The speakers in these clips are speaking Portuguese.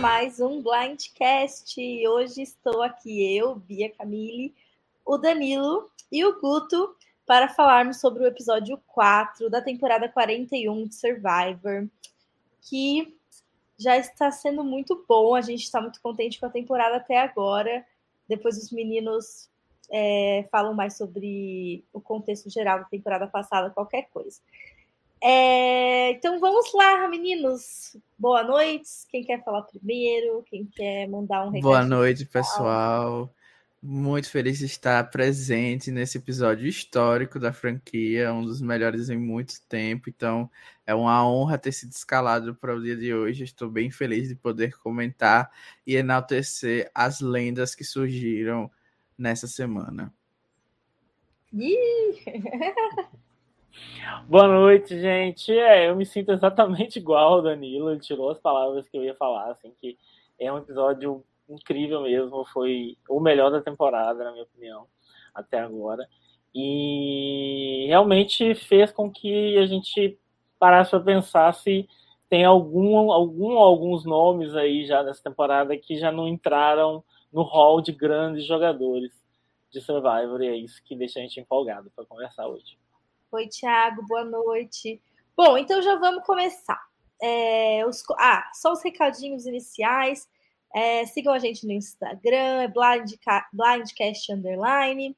mais um Blindcast. Hoje estou aqui eu, Bia Camille, o Danilo e o Guto para falarmos sobre o episódio 4 da temporada 41 de Survivor, que já está sendo muito bom. A gente está muito contente com a temporada até agora. Depois os meninos é, falam mais sobre o contexto geral da temporada passada, qualquer coisa. É, então vamos lá, meninos. Boa noite. Quem quer falar primeiro? Quem quer mandar um recado? Boa noite, pessoal. Muito feliz de estar presente nesse episódio histórico da franquia, um dos melhores em muito tempo. Então, é uma honra ter sido escalado para o dia de hoje. Estou bem feliz de poder comentar e enaltecer as lendas que surgiram nessa semana. Boa noite, gente. É, eu me sinto exatamente igual ao Danilo. Ele tirou as palavras que eu ia falar, assim, que é um episódio incrível mesmo. Foi o melhor da temporada, na minha opinião, até agora. E realmente fez com que a gente parasse para pensar se tem algum, algum, alguns nomes aí já nessa temporada que já não entraram no hall de grandes jogadores de Survivor. E é isso que deixa a gente empolgado para conversar hoje. Oi, Thiago, boa noite. Bom, então já vamos começar. É, os, ah, só os recadinhos iniciais. É, sigam a gente no Instagram, é blind, blindcast underline.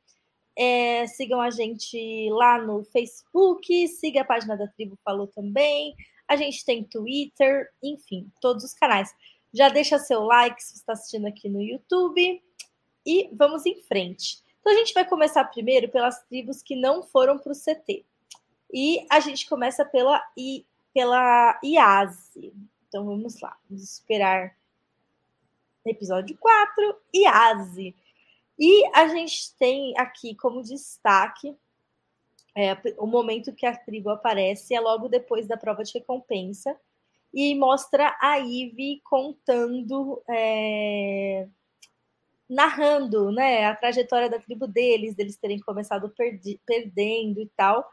É, sigam a gente lá no Facebook, siga a página da Tribo Falou também. A gente tem Twitter, enfim, todos os canais. Já deixa seu like se está assistindo aqui no YouTube. E vamos em frente. Então a gente vai começar primeiro pelas tribos que não foram para o CT. E a gente começa pela, I, pela IASE. Então vamos lá, vamos esperar episódio 4, IASE. E a gente tem aqui como destaque é, o momento que a tribo aparece é logo depois da prova de recompensa e mostra a Ivy contando é, narrando né, a trajetória da tribo deles, deles terem começado perdi, perdendo e tal.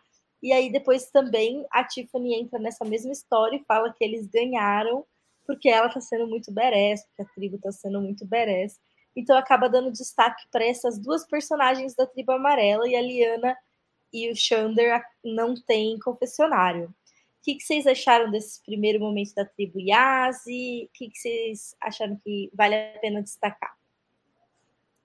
E aí depois também a Tiffany entra nessa mesma história e fala que eles ganharam porque ela está sendo muito badass, porque a tribo está sendo muito badass. Então acaba dando destaque para essas duas personagens da tribo amarela e a Liana e o Xander não têm confessionário. O que, que, vocês acharam desse primeiro momento da tribo Yazi? O que, que vocês acharam que vale a pena destacar?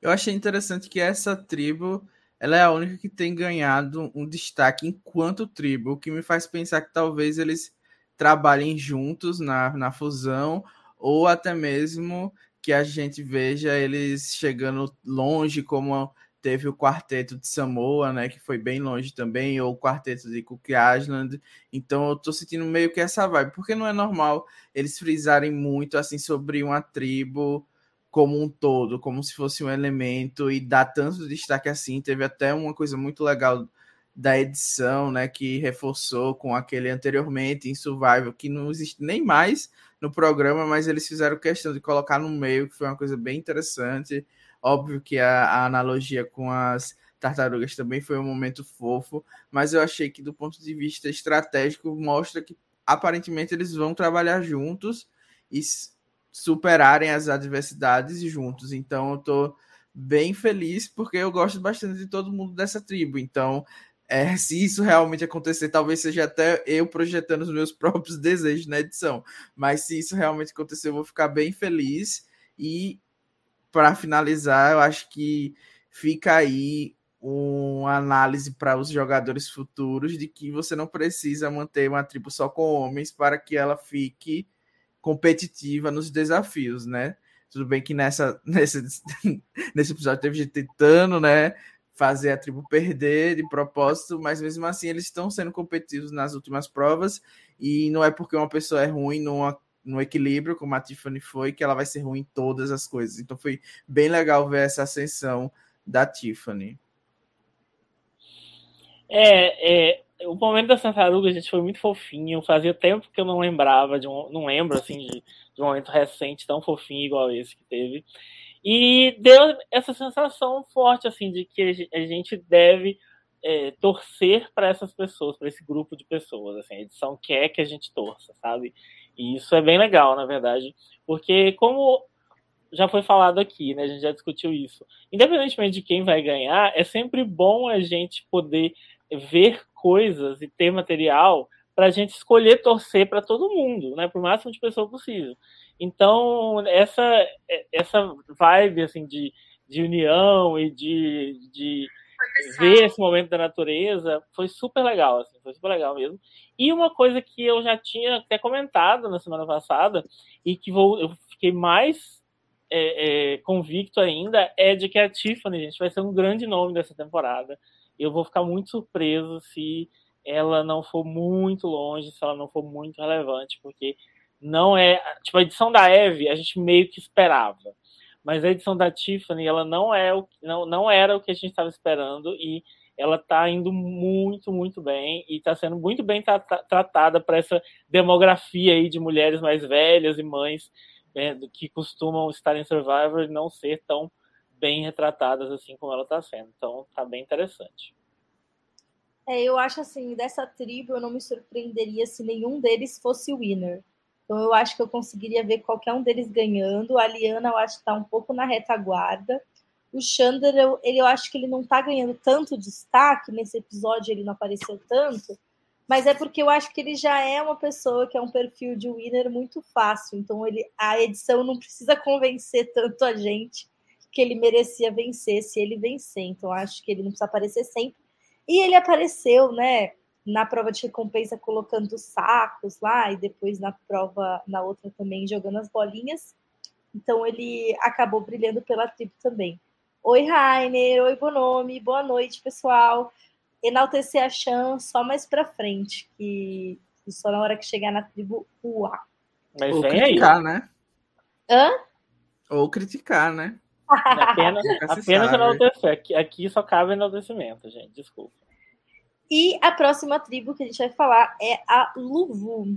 Eu achei interessante que essa tribo ela é a única que tem ganhado um destaque enquanto tribo, o que me faz pensar que talvez eles trabalhem juntos na, na fusão, ou até mesmo que a gente veja eles chegando longe, como teve o quarteto de Samoa, né, que foi bem longe também, ou o quarteto de Cook Island. Então eu tô sentindo meio que essa vibe, porque não é normal eles frisarem muito assim sobre uma tribo como um todo, como se fosse um elemento e dá tanto destaque assim. Teve até uma coisa muito legal da edição, né, que reforçou com aquele anteriormente em Survival, que não existe nem mais no programa, mas eles fizeram questão de colocar no meio, que foi uma coisa bem interessante. Óbvio que a, a analogia com as tartarugas também foi um momento fofo, mas eu achei que do ponto de vista estratégico mostra que aparentemente eles vão trabalhar juntos e superarem as adversidades juntos. Então eu tô bem feliz porque eu gosto bastante de todo mundo dessa tribo. Então, é, se isso realmente acontecer, talvez seja até eu projetando os meus próprios desejos na edição. Mas se isso realmente acontecer, eu vou ficar bem feliz. E para finalizar, eu acho que fica aí uma análise para os jogadores futuros de que você não precisa manter uma tribo só com homens para que ela fique competitiva nos desafios, né? Tudo bem que nessa, nesse, nesse episódio teve gente tentando, né? Fazer a tribo perder de propósito, mas mesmo assim eles estão sendo competitivos nas últimas provas. E não é porque uma pessoa é ruim numa, no equilíbrio, como a Tiffany foi, que ela vai ser ruim em todas as coisas. Então foi bem legal ver essa ascensão da Tiffany. É, é o momento da tartaruga, gente, foi muito fofinho. Fazia tempo que eu não lembrava de um, não lembro assim de, de um momento recente tão fofinho igual esse que teve. E deu essa sensação forte assim de que a gente deve é, torcer para essas pessoas, para esse grupo de pessoas. Assim, a edição quer que a gente torça, sabe? E isso é bem legal, na verdade, porque como já foi falado aqui, né? A gente já discutiu isso. Independentemente de quem vai ganhar, é sempre bom a gente poder ver coisas e ter material para a gente escolher torcer para todo mundo, né? Para o máximo de pessoas possível. Então, essa, essa vibe assim, de, de união e de, de ver esse momento da natureza foi super legal, assim, foi super legal mesmo. E uma coisa que eu já tinha até comentado na semana passada e que vou, eu fiquei mais é, é, convicto ainda é de que a Tiffany, gente, vai ser um grande nome dessa temporada. Eu vou ficar muito surpreso se ela não for muito longe, se ela não for muito relevante, porque não é. Tipo, a edição da Eve a gente meio que esperava. Mas a edição da Tiffany, ela não, é o, não, não era o que a gente estava esperando e ela está indo muito, muito bem e está sendo muito bem tra tratada para essa demografia aí de mulheres mais velhas e mães né, que costumam estar em Survivor e não ser tão bem retratadas assim como ela está sendo. Então, está bem interessante. É, eu acho assim, dessa tribo eu não me surpreenderia se nenhum deles fosse winner. Então eu acho que eu conseguiria ver qualquer um deles ganhando. A Liana eu acho que está um pouco na retaguarda. O Xander, eu, ele, eu acho que ele não está ganhando tanto destaque. Nesse episódio ele não apareceu tanto. Mas é porque eu acho que ele já é uma pessoa que é um perfil de winner muito fácil. Então ele, a edição não precisa convencer tanto a gente que ele merecia vencer se ele vencer. Então acho que ele não precisa aparecer sempre e ele apareceu, né, na prova de recompensa colocando sacos lá e depois na prova, na outra também jogando as bolinhas. Então ele acabou brilhando pela tribo também. Oi, Rainer. Oi, Bonomi. Boa noite, pessoal. Enaltecer a Chan só mais pra frente, que, só na hora que chegar na tribo UA. Mas Ou criticar, aí. né? Hã? Ou criticar, né? Apenas, apenas enaltecer. Aqui, aqui só cabe enaltecimento, gente. Desculpa. E a próxima tribo que a gente vai falar é a Luvu.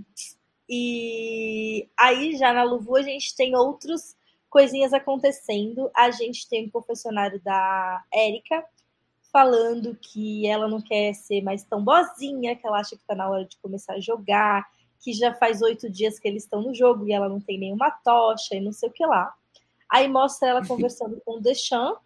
E aí, já na Luvu, a gente tem outras coisinhas acontecendo. A gente tem um confessionário da Érica falando que ela não quer ser mais tão boazinha, que ela acha que está na hora de começar a jogar, que já faz oito dias que eles estão no jogo e ela não tem nenhuma tocha e não sei o que lá. Aí mostra ela conversando com o Deschamps,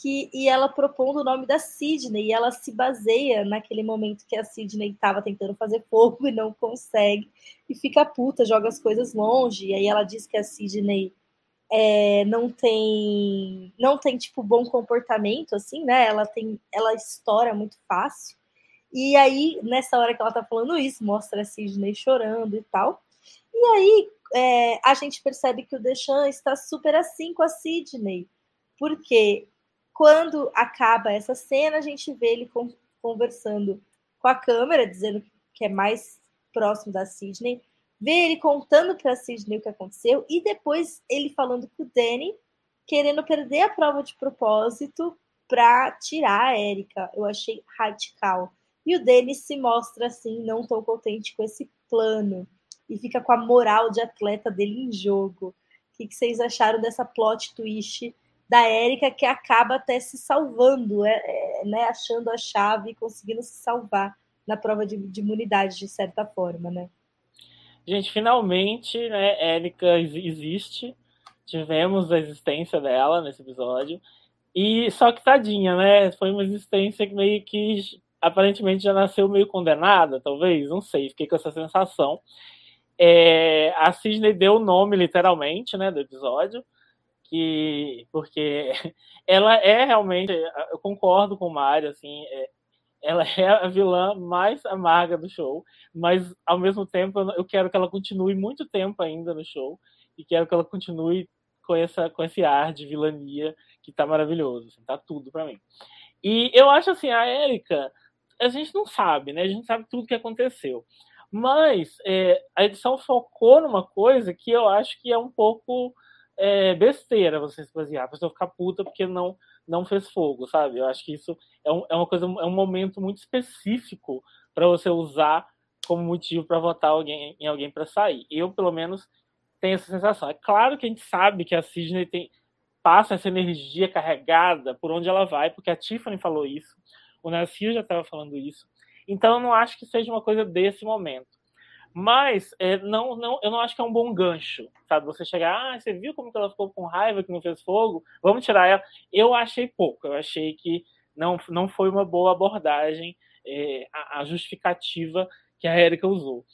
que, e ela propondo o nome da Sidney, e ela se baseia naquele momento que a Sidney estava tentando fazer fogo e não consegue, e fica puta, joga as coisas longe, e aí ela diz que a Sidney é, não tem não tem tipo bom comportamento assim, né? Ela tem ela estoura muito fácil. E aí nessa hora que ela tá falando isso, mostra a Sidney chorando e tal. E aí é, a gente percebe que o Deschamps está super assim com a Sidney, porque quando acaba essa cena, a gente vê ele conversando com a câmera, dizendo que é mais próximo da Sidney, vê ele contando para a Sidney o que aconteceu, e depois ele falando com o Danny, querendo perder a prova de propósito para tirar a Erika. Eu achei radical. E o Danny se mostra assim, não tão contente com esse plano e fica com a moral de atleta dele em jogo. O que, vocês acharam dessa plot twist da Érica que acaba até se salvando, é, é, né, achando a chave e conseguindo se salvar na prova de, de imunidade, de certa forma, né? Gente, finalmente, né, Érica existe. Tivemos a existência dela nesse episódio. E só que tadinha, né? Foi uma existência que meio que aparentemente já nasceu meio condenada, talvez, não sei, fiquei com essa sensação. É, a Sidney deu o nome, literalmente, né, do episódio, que porque ela é realmente, eu concordo com o Mário, assim, é, ela é a vilã mais amarga do show, mas ao mesmo tempo eu quero que ela continue muito tempo ainda no show e quero que ela continue com essa com esse ar de vilania que tá maravilhoso, assim, tá tudo para mim. E eu acho assim, a Erika, a gente não sabe, né? A gente sabe tudo que aconteceu. Mas é, a edição focou numa coisa que eu acho que é um pouco é, besteira você se basear. A pessoa ficar puta porque não, não fez fogo, sabe? Eu acho que isso é, um, é uma coisa, é um momento muito específico para você usar como motivo para votar alguém, em alguém para sair. Eu, pelo menos, tenho essa sensação. É claro que a gente sabe que a Sidney tem, passa essa energia carregada por onde ela vai, porque a Tiffany falou isso, o Nasir já estava falando isso. Então, eu não acho que seja uma coisa desse momento. Mas é, não, não, eu não acho que é um bom gancho, sabe? Você chegar, ah, você viu como ela ficou com raiva que não fez fogo? Vamos tirar ela. Eu achei pouco, eu achei que não, não foi uma boa abordagem é, a, a, justificativa que a Erika usou.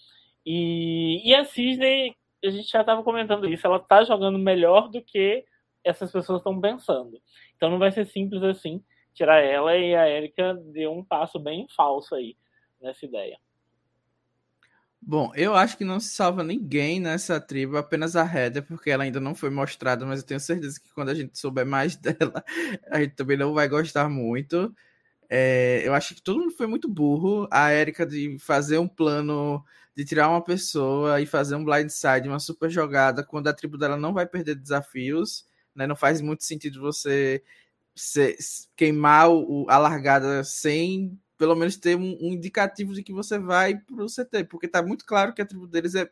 E, e a Cisne, a gente já estava comentando isso, ela está jogando melhor do que essas pessoas estão pensando. Então não vai ser simples assim tirar ela e a Erika deu um passo bem falso aí nessa ideia. Bom, eu acho que não se salva ninguém nessa tribo, apenas a Heather, porque ela ainda não foi mostrada, mas eu tenho certeza que quando a gente souber mais dela, a gente também não vai gostar muito. É, eu acho que todo mundo foi muito burro. A Erika de fazer um plano de tirar uma pessoa e fazer um blindside, uma super jogada, quando a tribo dela não vai perder desafios, né? Não faz muito sentido você queimar o, a largada sem pelo menos ter um, um indicativo de que você vai para o CT, porque está muito claro que a tribo deles é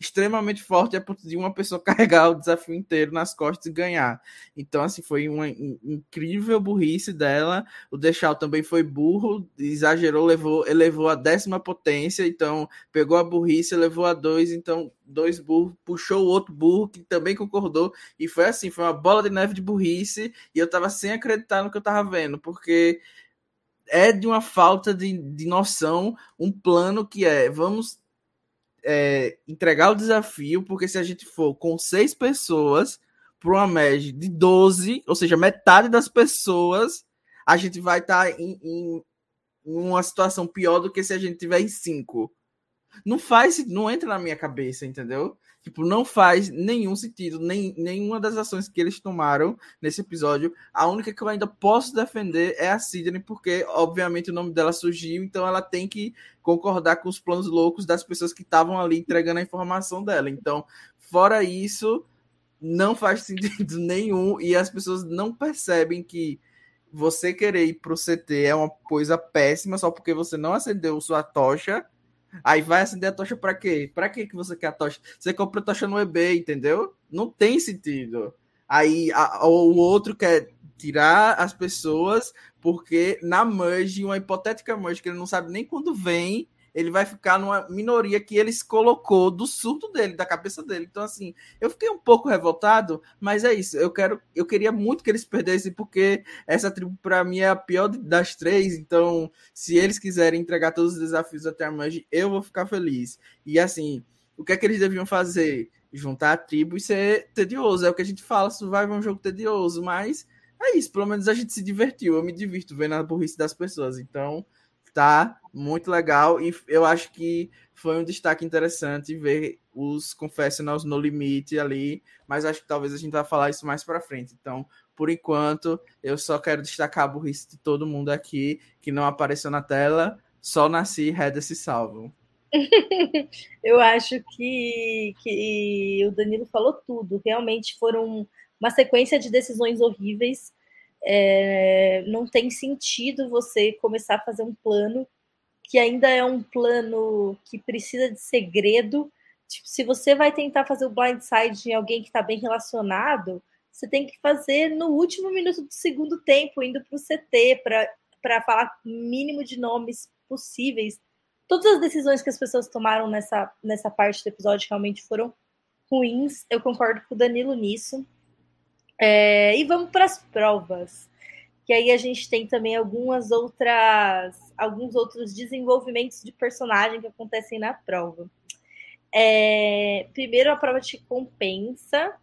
extremamente forte a ponto de uma pessoa carregar o desafio inteiro nas costas e ganhar. Então, assim, foi uma incrível burrice dela. O Deixal também foi burro, exagerou, levou, elevou a décima potência, então pegou a burrice, levou a dois, então dois burros, puxou o outro burro que também concordou, e foi assim, foi uma bola de neve de burrice, e eu tava sem acreditar no que eu tava vendo, porque é de uma falta de, de noção um plano que é vamos é, entregar o desafio, porque se a gente for com seis pessoas para uma média de 12, ou seja, metade das pessoas, a gente vai estar tá em, em, uma situação pior do que se a gente tiver em cinco. Não faz, não entra na minha cabeça, entendeu? Tipo, não faz nenhum sentido, nem, nenhuma das ações que eles tomaram nesse episódio. A única que eu ainda posso defender é a Sidney, porque, obviamente, o nome dela surgiu, então ela tem que concordar com os planos loucos das pessoas que estavam ali entregando a informação dela. Então, fora isso, não faz sentido nenhum e as pessoas não percebem que você querer ir pro CT é uma coisa péssima só porque você não acendeu sua tocha Aí vai acender a tocha para quê? Para que que você quer a tocha? Você compra a tocha no eBay, entendeu? Não tem sentido. Aí a, o outro quer tirar as pessoas porque na merge, uma hipotética merge que ele não sabe nem quando vem, ele vai ficar numa minoria que eles colocou do surto dele, da cabeça dele. Então, assim, eu fiquei um pouco revoltado, mas é isso. Eu quero, eu queria muito que eles perdessem, porque essa tribo, para mim, é a pior das três. Então, se eles quiserem entregar todos os desafios até a Manji, eu vou ficar feliz. E assim, o que é que eles deviam fazer? Juntar a tribo e ser tedioso. É o que a gente fala, Survival é um jogo tedioso, mas é isso. Pelo menos a gente se divertiu. Eu me divirto vendo a burrice das pessoas. Então, tá muito legal e eu acho que foi um destaque interessante ver os Confessionals no limite ali, mas acho que talvez a gente vai falar isso mais para frente. Então, por enquanto, eu só quero destacar a burrice de todo mundo aqui que não apareceu na tela, só nasci Reda se salvam. eu acho que, que o Danilo falou tudo. Realmente foram uma sequência de decisões horríveis é, não tem sentido você começar a fazer um plano que ainda é um plano que precisa de segredo. Tipo, se você vai tentar fazer o blindside em alguém que está bem relacionado, você tem que fazer no último minuto do segundo tempo, indo para o CT, para falar mínimo de nomes possíveis. Todas as decisões que as pessoas tomaram nessa, nessa parte do episódio realmente foram ruins. Eu concordo com o Danilo nisso. É, e vamos para as provas. Que aí a gente tem também algumas outras, alguns outros desenvolvimentos de personagem que acontecem na prova. É, primeiro a prova de compensa.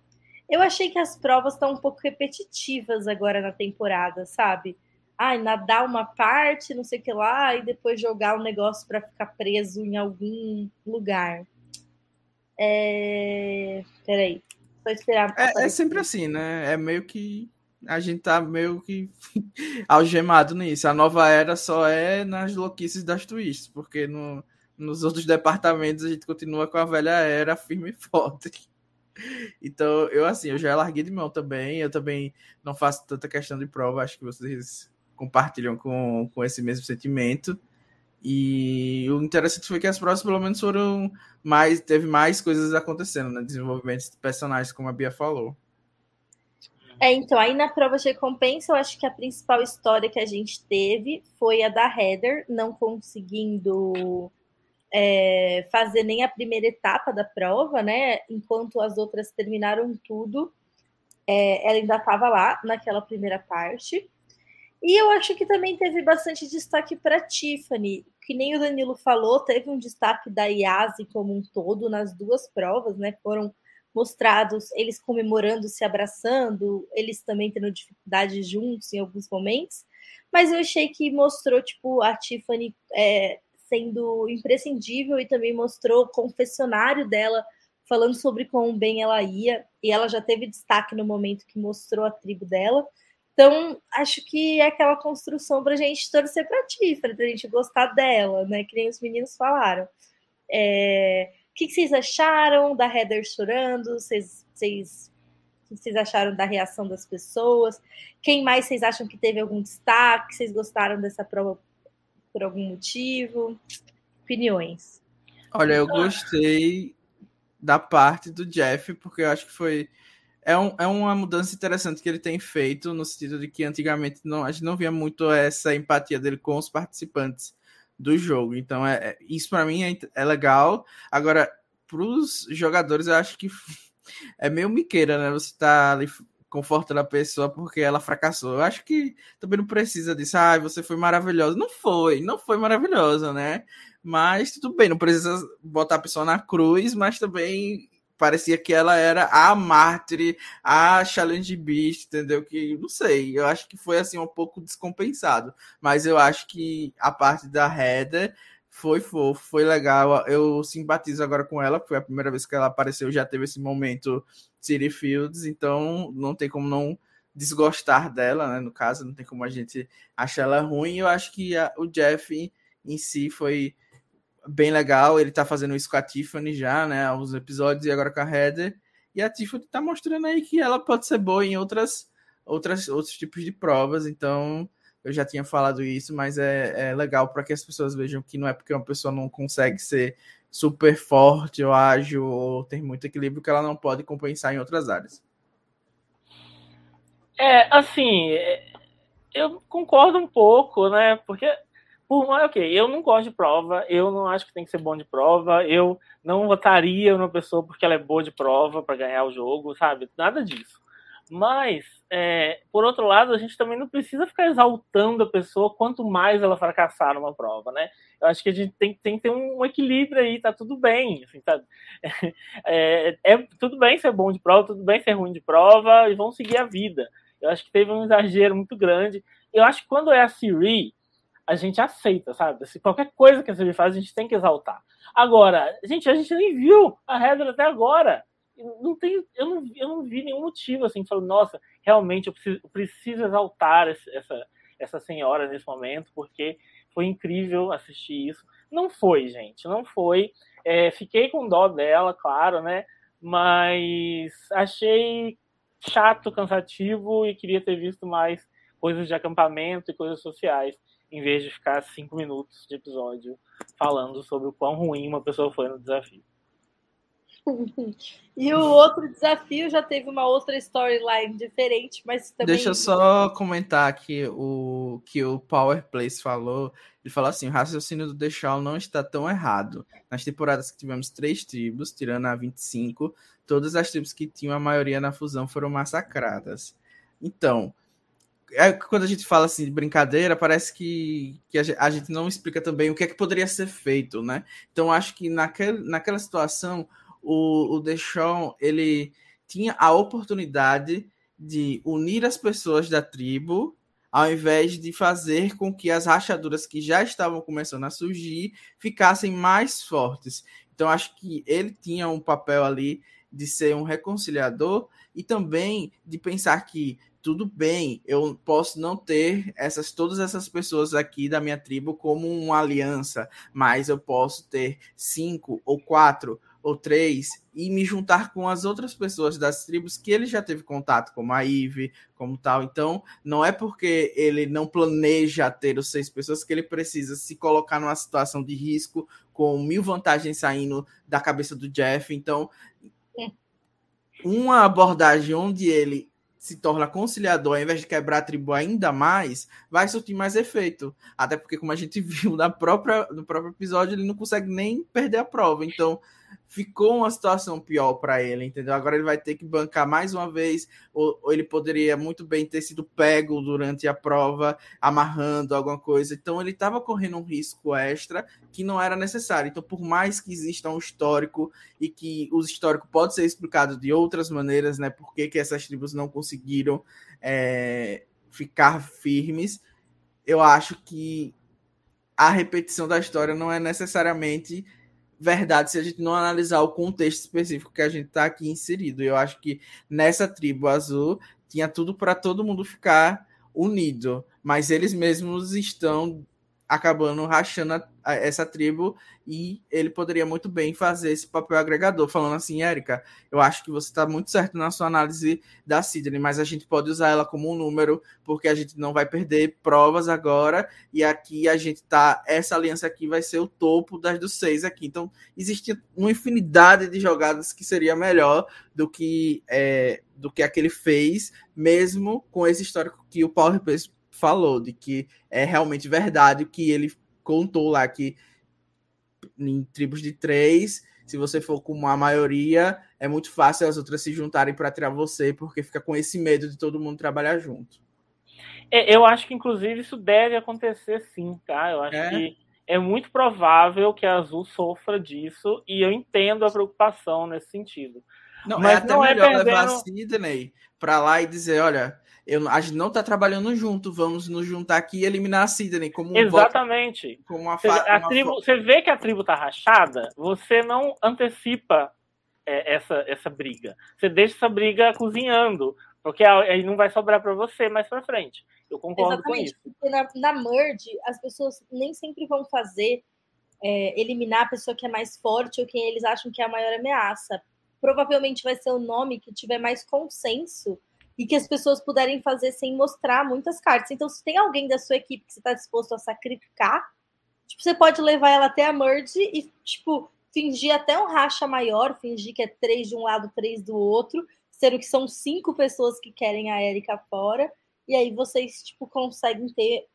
Eu achei que as provas estão um pouco repetitivas agora na temporada, sabe? Ai, nadar uma parte, não sei o que lá, e depois jogar um negócio para ficar preso em algum lugar. É... Peraí. Só esperar. É, é, sempre assim, né? É meio que. A gente tá meio que algemado nisso. A nova era só é nas louquices das twists, porque no, nos outros departamentos a gente continua com a velha era firme e forte. Então, eu assim, eu já larguei de mão também. Eu também não faço tanta questão de prova. Acho que vocês compartilham com, com esse mesmo sentimento. E o interessante foi que as provas, pelo menos, foram mais. Teve mais coisas acontecendo, né? Desenvolvimento de personagens, como a Bia falou. É, então, aí na prova de recompensa, eu acho que a principal história que a gente teve foi a da Heather, não conseguindo é, fazer nem a primeira etapa da prova, né? Enquanto as outras terminaram tudo, é, ela ainda estava lá naquela primeira parte. E eu acho que também teve bastante destaque para Tiffany, que nem o Danilo falou, teve um destaque da IASE como um todo nas duas provas, né? Foram mostrados eles comemorando, se abraçando, eles também tendo dificuldade juntos em alguns momentos. Mas eu achei que mostrou, tipo, a Tiffany é, sendo imprescindível e também mostrou o confessionário dela falando sobre quão bem ela ia, e ela já teve destaque no momento que mostrou a tribo dela. Então, acho que é aquela construção para a gente torcer para Tiffany, para a gente gostar dela, né? Que nem os meninos falaram. É... O que vocês acharam da Heather chorando? Vocês, vocês, o que vocês acharam da reação das pessoas? Quem mais vocês acham que teve algum destaque? Vocês gostaram dessa prova por algum motivo? Opiniões. Olha, eu gostei da parte do Jeff, porque eu acho que foi é, um, é uma mudança interessante que ele tem feito, no sentido de que antigamente não, a gente não via muito essa empatia dele com os participantes do jogo. Então, é, é isso para mim é, é, legal. Agora, para os jogadores, eu acho que é meio miqueira, né? Você tá ali confortando a pessoa porque ela fracassou. Eu acho que também não precisa disso. Ah, você foi maravilhosa. Não foi, não foi maravilhosa, né? Mas tudo bem, não precisa botar a pessoa na cruz, mas também parecia que ela era a mártir, a challenge beast, entendeu? Que não sei, eu acho que foi assim um pouco descompensado, mas eu acho que a parte da Heather foi fofo, foi legal. Eu simpatizo agora com ela, foi a primeira vez que ela apareceu, já teve esse momento City Fields, então não tem como não desgostar dela, né? No caso, não tem como a gente achar ela ruim. Eu acho que a, o Jeff em si foi bem legal. Ele tá fazendo isso com a Tiffany já, né? Alguns episódios e agora com a Heather. E a Tiffany tá mostrando aí que ela pode ser boa em outras, outras outros tipos de provas. Então, eu já tinha falado isso, mas é, é legal para que as pessoas vejam que não é porque uma pessoa não consegue ser super forte ou ágil ou ter muito equilíbrio que ela não pode compensar em outras áreas. É, assim, eu concordo um pouco, né? Porque por ok, eu não gosto de prova, eu não acho que tem que ser bom de prova, eu não votaria numa pessoa porque ela é boa de prova para ganhar o jogo, sabe? Nada disso. Mas, é, por outro lado, a gente também não precisa ficar exaltando a pessoa quanto mais ela fracassar numa prova, né? Eu acho que a gente tem, tem que ter um, equilíbrio aí, tá tudo bem, assim, tá? É, é, tudo bem ser bom de prova, tudo bem ser ruim de prova, e vão seguir a vida. Eu acho que teve um exagero muito grande. Eu acho que quando é a Siri, a gente aceita, sabe? Se qualquer coisa que a Siri faz, a gente tem que exaltar. Agora, gente, a gente nem viu a Heather até agora. Não tem, eu, não, eu não vi nenhum motivo assim, falando, nossa, realmente eu preciso, eu preciso exaltar essa, essa senhora nesse momento, porque foi incrível assistir isso. Não foi, gente, não foi. É, fiquei com dó dela, claro, né? Mas achei chato, cansativo e queria ter visto mais coisas de acampamento e coisas sociais em vez de ficar cinco minutos de episódio falando sobre o quão ruim uma pessoa foi no desafio. e o outro desafio já teve uma outra storyline diferente, mas também. Deixa eu só comentar aqui o que o Power Place falou. Ele falou assim: o raciocínio do The Shaw não está tão errado. Nas temporadas que tivemos três tribos, tirando a 25, todas as tribos que tinham a maioria na fusão foram massacradas. Então, é, quando a gente fala assim de brincadeira, parece que, que a, gente não explica também o que é que poderia ser feito, né? Então acho que naquele, naquela situação o, o Deshaun, ele tinha a oportunidade de unir as pessoas da tribo ao invés de fazer com que as rachaduras que já estavam começando a surgir ficassem mais fortes. Então acho que ele tinha um papel ali de ser um reconciliador e também de pensar que tudo bem, eu posso não ter essas todas essas pessoas aqui da minha tribo como uma aliança, mas eu posso ter cinco ou quatro ou três e me juntar com as outras pessoas das tribos que ele já teve contato, como a Ive, como tal. Então, não é porque ele não planeja ter os seis pessoas que ele precisa se colocar numa situação de risco com mil vantagens saindo da cabeça do Jeff. Então, uma abordagem onde ele se torna conciliador, ao invés de quebrar a tribo ainda mais, vai surtir mais efeito. Até porque, como a gente viu na própria, no próprio episódio, ele não consegue nem perder a prova. Então, ficou uma situação pior para ele, entendeu? Agora ele vai ter que bancar mais uma vez, ou, ou, ele poderia muito bem ter sido pego durante a prova, amarrando alguma coisa. Então ele estava correndo um risco extra que não era necessário. Então, por mais que exista um histórico e que o histórico pode ser explicado de outras maneiras, né? Por que, que essas tribos não conseguiram é, ficar firmes, eu acho que a repetição da história não é necessariamente verdade se a gente não analisar o contexto específico que a gente está aqui inserido. Eu acho que nessa tribo azul tinha tudo para todo mundo ficar unido, mas eles mesmos estão acabando rachando a, a, essa tribo e ele poderia muito bem fazer esse papel agregador, falando assim, Érica, eu acho que você está muito certo na sua análise da Sidney, mas a gente pode usar ela como um número, porque a gente não vai perder provas agora, e aqui a gente tá, essa aliança aqui vai ser o topo das dos seis aqui, então existe uma infinidade de jogadas que seria melhor do que é, do que aquele fez, mesmo com esse histórico que o Paulo falou, de que é realmente verdade o que ele contou lá, que em tribos de três, se você for com a maioria, é muito fácil as outras se juntarem para tirar você, porque fica com esse medo de todo mundo trabalhar junto. É, eu acho que, inclusive, isso deve acontecer sim, tá? Eu acho é? que é muito provável que a Azul sofra disso, e eu entendo a preocupação nesse sentido. Não, é Mas é até não melhor é perdendo... levar a Sidney para lá e dizer, olha, eu, a gente não está trabalhando junto, vamos nos juntar aqui e eliminar a Sidney como um Exatamente. Voto, como uma, você, uma tribo, você vê que a tribo está rachada, você não antecipa é, essa, essa briga. Você deixa essa briga cozinhando, porque aí não vai sobrar para você mais para frente. Eu concordo Exatamente, com isso. Porque na, na merge, as pessoas nem sempre vão fazer é, eliminar a pessoa que é mais forte ou quem eles acham que é a maior ameaça. Provavelmente vai ser o nome que tiver mais consenso e que as pessoas puderem fazer sem mostrar muitas cartas. Então, se tem alguém da sua equipe que você está disposto a sacrificar, tipo, você pode levar ela até a merge e, tipo, fingir até um racha maior, fingir que é três de um lado, três do outro, sendo que são cinco pessoas que querem a Erika fora, e aí vocês, tipo, conseguem ter,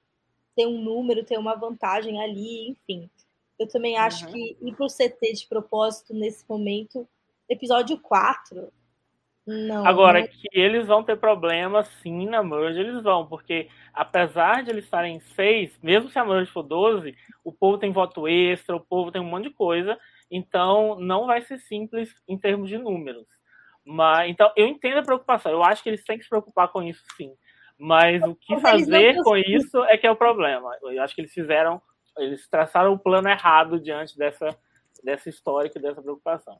ter um número, ter uma vantagem ali, enfim. Eu também acho uhum. que ir pro CT de propósito nesse momento, episódio 4, não. Agora, não... que eles vão ter problema sim na merge, eles vão, porque apesar de eles estarem seis, mesmo se a merge for 12, o povo tem voto extra, o povo tem um monte de coisa, então não vai ser simples em termos de números. Mas então eu entendo a preocupação, eu acho que eles têm que se preocupar com isso sim. Mas o que fazer com isso é que é o problema. Eu acho que eles fizeram, eles traçaram o plano errado diante dessa, dessa histórica, dessa preocupação.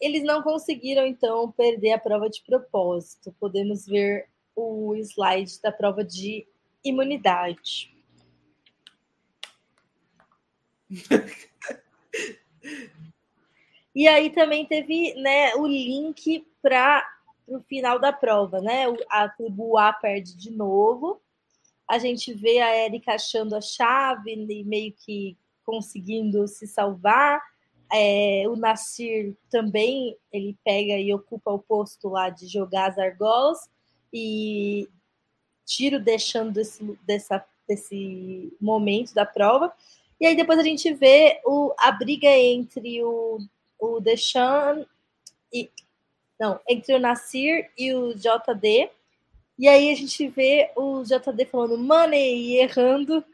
Eles não conseguiram, então, perder a prova de propósito. Podemos ver o slide da prova de imunidade. e aí também teve né, o link para o final da prova, né? A tribo A perde de novo. A gente vê a Erika achando a chave e meio que conseguindo se salvar. É, o Nasir também ele pega e ocupa o posto lá de jogar as argolas e tiro deixando desse, dessa, desse momento da prova. E aí depois a gente vê o, a briga entre o, o Deshan e. Não, entre o Nasir e o JD. E aí a gente vê o JD falando money errando,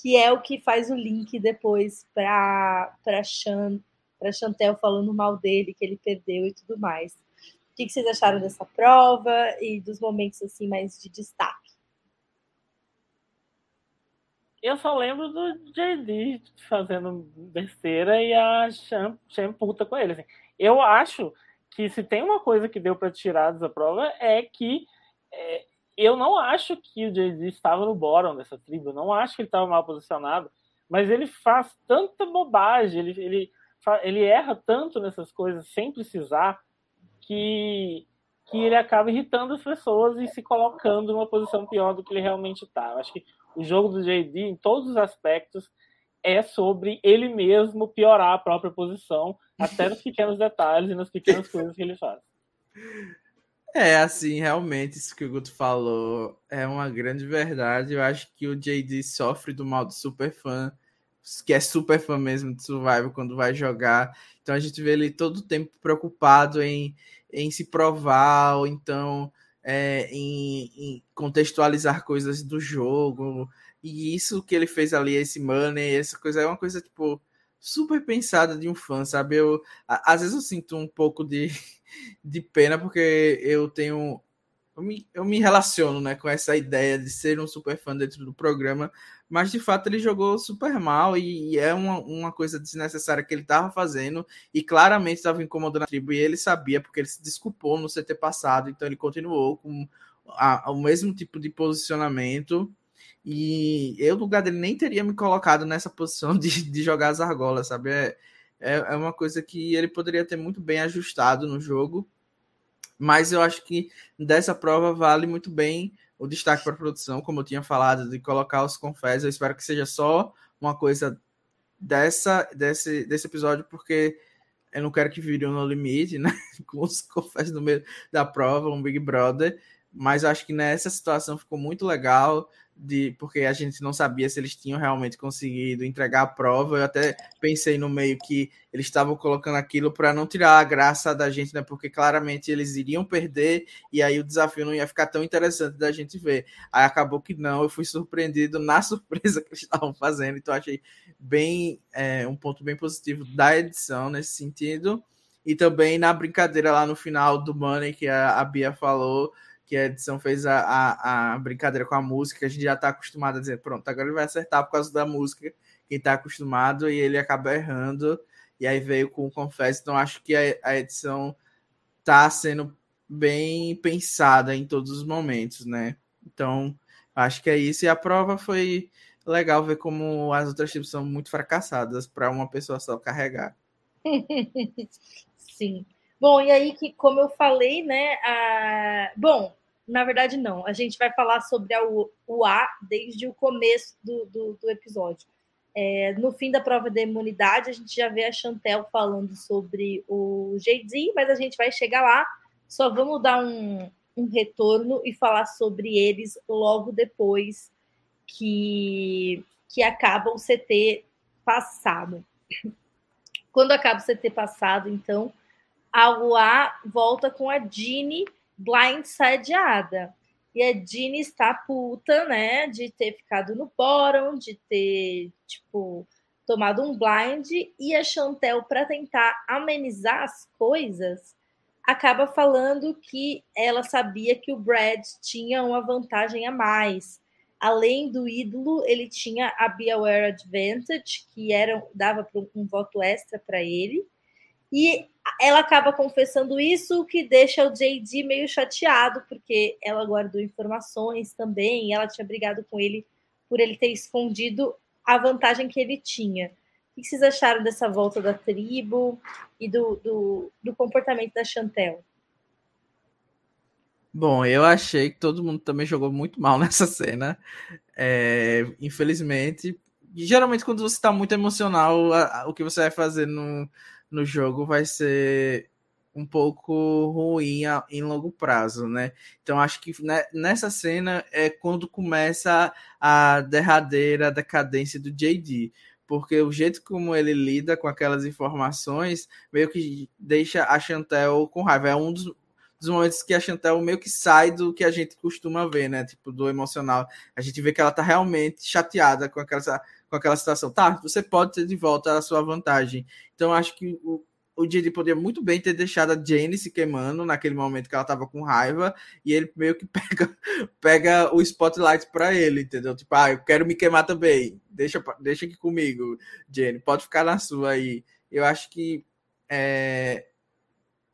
que é o que faz o link depois para Shan para Chantel falando mal dele, que ele perdeu e tudo mais. O que vocês acharam dessa prova e dos momentos assim mais de destaque? Eu só lembro do JD fazendo besteira e a Cham, puta com ele. Assim. Eu acho que se tem uma coisa que deu para tirar dessa prova é que é, eu não acho que o JD estava no bottom dessa tribo, eu não acho que ele estava mal posicionado, mas ele faz tanta bobagem, ele, ele ele erra tanto nessas coisas sem precisar que, que ele acaba irritando as pessoas e se colocando numa posição pior do que ele realmente está. Acho que o jogo do JD, em todos os aspectos, é sobre ele mesmo piorar a própria posição, até nos pequenos detalhes e nas pequenas coisas que ele faz. É, assim, realmente, isso que o Guto falou é uma grande verdade. Eu acho que o JD sofre do mal do super fã, que é super fã mesmo de Survival quando vai jogar. Então a gente vê ele todo o tempo preocupado em, em se provar, ou então é, em, em, contextualizar coisas do jogo. E isso que ele fez ali, esse money, essa coisa, é uma coisa, tipo, super pensada de um fã, sabe? Eu, às vezes eu sinto um pouco de, de pena, porque eu tenho. Eu me, eu me relaciono né, com essa ideia de ser um super fã dentro do programa, mas de fato ele jogou super mal e, e é uma, uma coisa desnecessária que ele estava fazendo e claramente estava incomodando a tribo e ele sabia, porque ele se desculpou no CT passado, então ele continuou com a, o mesmo tipo de posicionamento. E eu, no lugar dele, nem teria me colocado nessa posição de, de jogar as argolas, sabe? É, é, é uma coisa que ele poderia ter muito bem ajustado no jogo. Mas eu acho que dessa prova vale muito bem o destaque para a produção, como eu tinha falado, de colocar os confés. Eu espero que seja só uma coisa dessa, desse, desse episódio, porque eu não quero que vire um no limite, né? Com os confés no meio da prova, um Big Brother. Mas acho que nessa situação ficou muito legal de porque a gente não sabia se eles tinham realmente conseguido entregar a prova. Eu até pensei no meio que eles estavam colocando aquilo para não tirar a graça da gente, né? Porque claramente eles iriam perder e aí o desafio não ia ficar tão interessante da gente ver. Aí acabou que não, eu fui surpreendido na surpresa que eles estavam fazendo, então achei bem é, um ponto bem positivo da edição nesse sentido. E também na brincadeira lá no final do Money que a, Bia falou, que a edição fez a, a, a, brincadeira com a música, a gente já está acostumado a dizer, pronto, agora ele vai acertar por causa da música, quem está acostumado, e ele acaba errando, e aí veio com o confesso, então acho que a, a edição está sendo bem pensada em todos os momentos, né? Então, acho que é isso, e a prova foi legal ver como as outras tipos são muito fracassadas para uma pessoa só carregar. Sim. Bom, e aí que, como eu falei, né? A... Bom, na verdade, não. A gente vai falar sobre a UA desde o começo do, do, do episódio. É, no fim da prova da imunidade, a gente já vê a Chantel falando sobre o JD, mas a gente vai chegar lá. Só vamos dar um, um retorno e falar sobre eles logo depois que, que acaba o CT passado. Quando acaba o CT passado, então, a Lua volta com a Jeannie blindsideada. E a Jeannie está puta, né, de ter ficado no bottom, de ter, tipo, tomado um blind. E a Chantel, para tentar amenizar as coisas, acaba falando que ela sabia que o Brad tinha uma vantagem a mais. Além do ídolo, ele tinha a Be Aware Advantage, que era, dava um voto extra para ele. E ela acaba confessando isso, o que deixa o JD meio chateado, porque ela guardou informações também, ela tinha brigado com ele por ele ter escondido a vantagem que ele tinha. O que vocês acharam dessa volta da tribo e do, do, do comportamento da Chantel? Bom, eu achei que todo mundo também jogou muito mal nessa cena. É, infelizmente, geralmente quando você está muito emocional, a, a, o que você vai fazer no, no jogo vai ser um pouco ruim em longo prazo, né? Então acho que né, nessa cena é quando começa a derradeira decadência do JD, porque o jeito como ele lida com aquelas informações meio que deixa a Chantel com raiva. É um dos, dos momentos que a Chantel meio que sai do que a gente costuma ver, né? Tipo, do emocional. A gente vê que ela tá realmente chateada com aquela com aquela situação. Tá, você pode ter de volta a sua vantagem. Então, acho que o, o Didi poderia muito bem ter deixado a Jane se queimando naquele momento que ela tava com raiva e ele meio que pega, pega o spotlight para ele, entendeu? Tipo, ah, eu quero me queimar também. Deixa, deixa aqui comigo, Jane. Pode ficar na sua aí. Eu acho que é,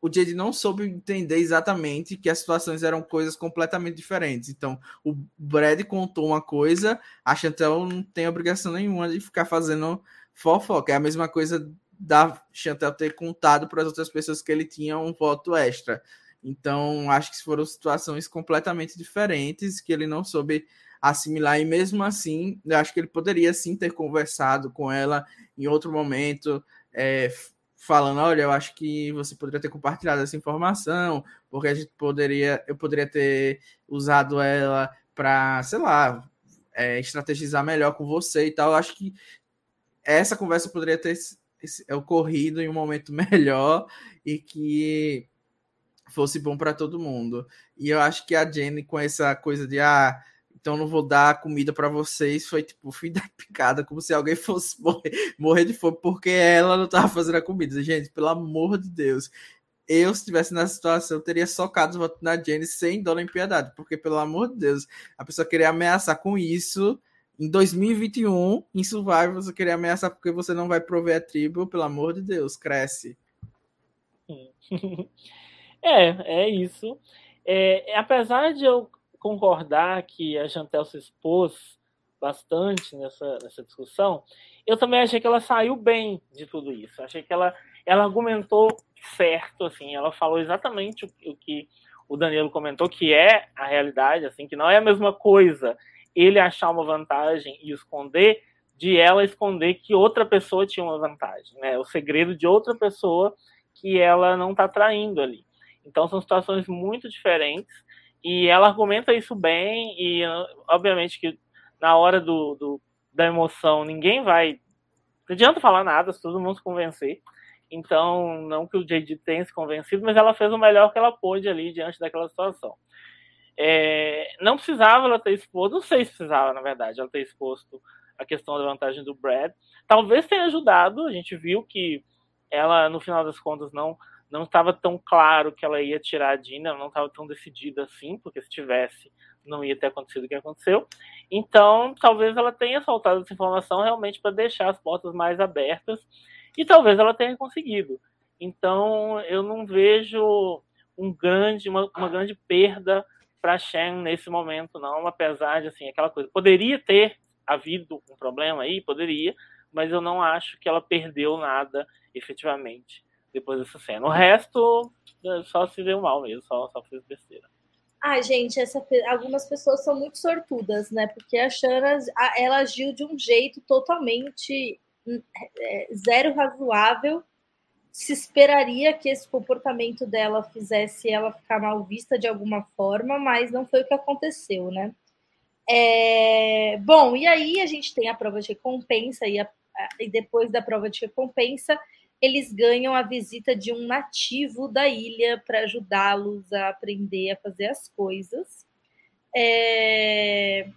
o Jade não soube entender exatamente que as situações eram coisas completamente diferentes. Então, o Brad contou uma coisa, a Chantel não tem obrigação nenhuma de ficar fazendo fofoca. É a mesma coisa da Chantel ter contado para as outras pessoas que ele tinha um voto extra. Então, acho que foram situações completamente diferentes que ele não soube assimilar. E mesmo assim, eu acho que ele poderia sim ter conversado com ela em outro momento, é, falando, olha, eu acho que você poderia ter compartilhado essa informação, porque a gente poderia, eu poderia ter usado ela para, sei lá, é, estrategizar melhor com você e tal. Eu acho que essa conversa poderia ter ocorrido em um momento melhor e que fosse bom para todo mundo. E eu acho que a Jenny, com essa coisa de ah, então não vou dar comida para vocês, foi tipo fim da picada, como se alguém fosse morrer, morrer de fome porque ela não tava fazendo a comida. Gente, pelo amor de Deus. Eu, se estivesse nessa situação, teria socado os votos na Jenny sem dó nem piedade, porque, pelo amor de Deus, a pessoa queria ameaçar com isso em 2021, em Survivor, você queria ameaçar porque você não vai prover a tribo, pelo amor de Deus, cresce. É, é isso. É, apesar de eu concordar que a Chantel se expôs bastante nessa, nessa discussão, eu também achei que ela saiu bem de tudo isso. Achei que ela, ela argumentou certo, assim, ela falou exatamente o, o que o Danilo comentou, que é a realidade, assim, que não é a mesma coisa ele achar uma vantagem e esconder, de ela esconder que outra pessoa tinha uma vantagem, né? O segredo de outra pessoa que ela não está traindo ali. Então são situações muito diferentes e ela argumenta isso bem e obviamente que na hora do, do da emoção ninguém vai não adianta falar nada se todo mundo se convencer. Então, não que o JD tenha se convencido, mas ela fez o melhor que ela pôde ali diante daquela situação. É, não precisava ela ter exposto, não sei se precisava, na verdade, ela ter exposto a questão da vantagem do Brad. Talvez tenha ajudado, a gente viu que ela, no final das contas, não não estava tão claro que ela ia tirar a Dina, não estava tão decidida assim, porque se tivesse, não ia ter acontecido o que aconteceu. Então, talvez ela tenha soltado essa informação realmente para deixar as portas mais abertas, e talvez ela tenha conseguido. Então, eu não vejo um grande, uma, uma grande perda para Shen nesse momento, não, apesar de assim, aquela coisa. Poderia ter havido um problema aí, poderia, mas eu não acho que ela perdeu nada efetivamente depois dessa cena. O resto é, só se deu mal mesmo, só, só fez besteira. Ah, gente, essa, algumas pessoas são muito sortudas, né? Porque a Shana, ela agiu de um jeito totalmente hum, é, zero razoável se esperaria que esse comportamento dela fizesse ela ficar mal vista de alguma forma, mas não foi o que aconteceu, né? É... Bom, e aí a gente tem a prova de recompensa, e, a... e depois da prova de recompensa, eles ganham a visita de um nativo da ilha para ajudá-los a aprender a fazer as coisas. É...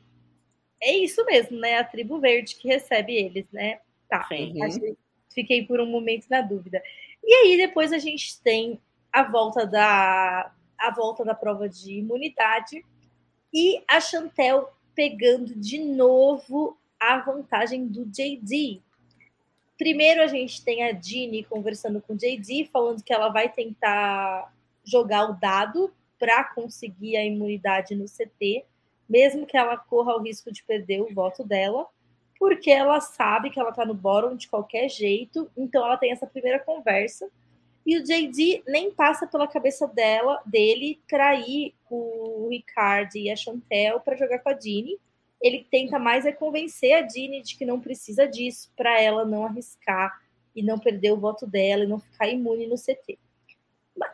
é isso mesmo, né? A tribo verde que recebe eles, né? Tá. Sim. Fiquei por um momento na dúvida. E aí depois a gente tem a volta da a volta da prova de imunidade e a Chantel pegando de novo a vantagem do JD. Primeiro a gente tem a Dini conversando com o JD, falando que ela vai tentar jogar o dado para conseguir a imunidade no CT, mesmo que ela corra o risco de perder o voto dela porque ela sabe que ela tá no bottom de qualquer jeito, então ela tem essa primeira conversa. E o JD nem passa pela cabeça dela, dele, trair o Ricard e a Chantel para jogar com a Dini. Ele tenta mais é convencer a Dini de que não precisa disso para ela não arriscar e não perder o voto dela e não ficar imune no CT.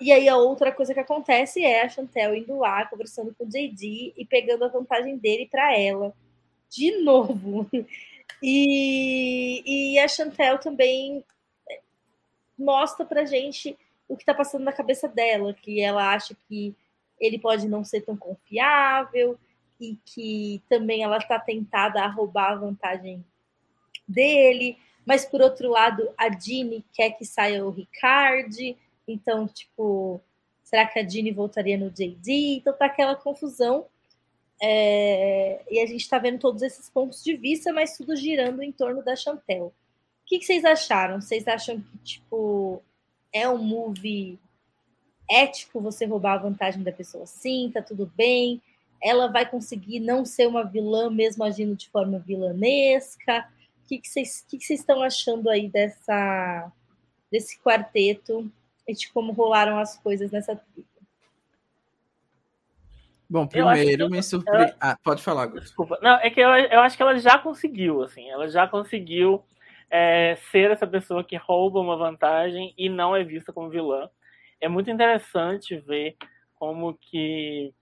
E aí a outra coisa que acontece é a Chantel indo lá, conversando com o JD e pegando a vantagem dele para ela. De novo. E, e a Chantel também mostra pra gente o que está passando na cabeça dela, que ela acha que ele pode não ser tão confiável e que também ela está tentada a roubar a vantagem dele, mas por outro lado a Dini quer que saia o Ricard, então tipo, será que a Dini voltaria no JD? Então tá aquela confusão é, e a gente está vendo todos esses pontos de vista, mas tudo girando em torno da Chantel. O que, que vocês acharam? Vocês acham que tipo é um movie ético você roubar a vantagem da pessoa? Sim, tá tudo bem. Ela vai conseguir não ser uma vilã mesmo agindo de forma vilanesca. O que, que, vocês, que, que vocês estão achando aí dessa desse quarteto e de como rolaram as coisas nessa trilha? Bom, primeiro me surpreende. Ela... Ah, pode falar, Desculpa. Não, é que eu, eu acho que ela já conseguiu, assim, ela já conseguiu é, ser essa pessoa que rouba uma vantagem e não é vista como vilã. É muito interessante ver como que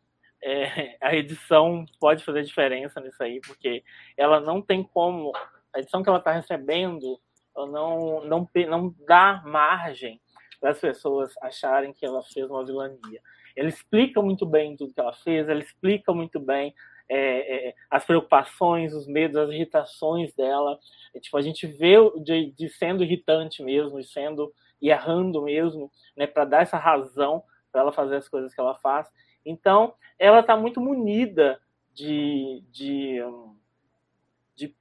é, a edição pode fazer diferença nisso aí, porque ela não tem como, a edição que ela está recebendo não, não, não dá margem para as pessoas acharem que ela fez uma vilania. Ela explica muito bem tudo que ela fez, ela explica muito bem é, é, as preocupações, os medos, as irritações dela. É, tipo, a gente vê de, de sendo irritante mesmo, e sendo e errando mesmo, né, para dar essa razão para ela fazer as coisas que ela faz. Então, ela está muito munida de, de, de,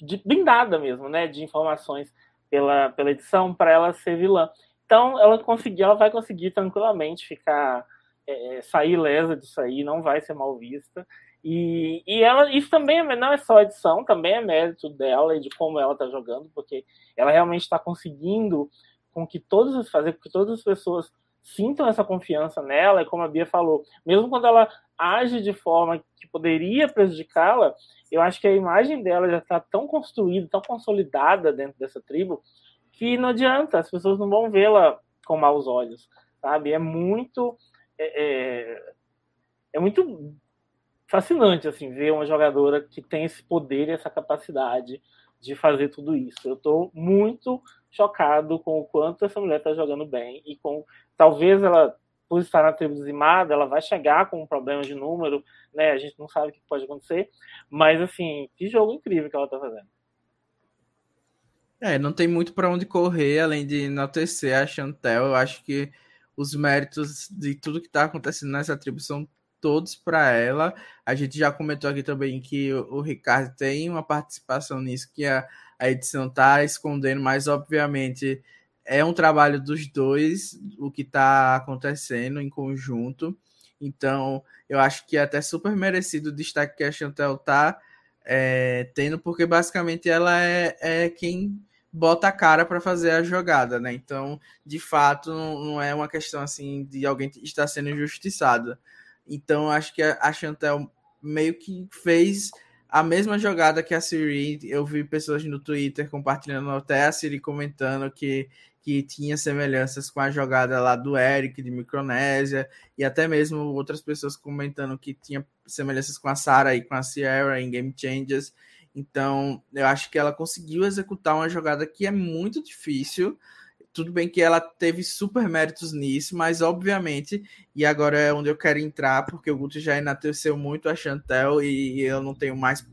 de, blindada mesmo, né, de informações pela, pela edição para ela ser vilã. Então, ela conseguiu, ela vai conseguir tranquilamente ficar é, é sair lesa disso aí, não vai ser mal vista. E, e ela, isso também é, não é só edição, também é mérito dela e de como ela está jogando, porque ela realmente está conseguindo com que todas fazer com que todas as pessoas sintam essa confiança nela, e como a Bia falou, mesmo quando ela age de forma que poderia prejudicá-la, eu acho que a imagem dela já está tão construída, tão consolidada dentro dessa tribo, que não adianta, as pessoas não vão vê-la com maus olhos, sabe? É muito. É, é, é muito fascinante assim ver uma jogadora que tem esse poder e essa capacidade de fazer tudo isso. Eu estou muito chocado com o quanto essa mulher está jogando bem e com talvez ela por estar na tribo dizimada, ela vai chegar com um problema de número, né? A gente não sabe o que pode acontecer, mas assim, que jogo incrível que ela está fazendo. É, não tem muito para onde correr além de enaltecer a Chantel. Eu acho que os méritos de tudo que está acontecendo nessa tribo são todos para ela. A gente já comentou aqui também que o, Ricardo tem uma participação nisso, que a, a edição está escondendo, mas obviamente é um trabalho dos dois o que está acontecendo em conjunto. Então, eu acho que é até super merecido o destaque que a Chantel está é, tendo, porque basicamente ela é, é quem bota a cara para fazer a jogada, né? Então, de fato, não, não, é uma questão assim de alguém estar sendo injustiçado. Então, acho que a Chantel meio que fez a mesma jogada que a Siri. Eu vi pessoas no Twitter compartilhando, até a Siri comentando que, que tinha semelhanças com a jogada lá do Eric de Micronésia, e até mesmo outras pessoas comentando que tinha semelhanças com a Sarah e com a Sierra em Game Changers. Então, eu acho que ela conseguiu executar uma jogada que é muito difícil tudo bem que ela teve super méritos nisso, mas obviamente, e agora é onde eu quero entrar, porque o Guto já enalteceu muito a Chantel e eu não tenho mais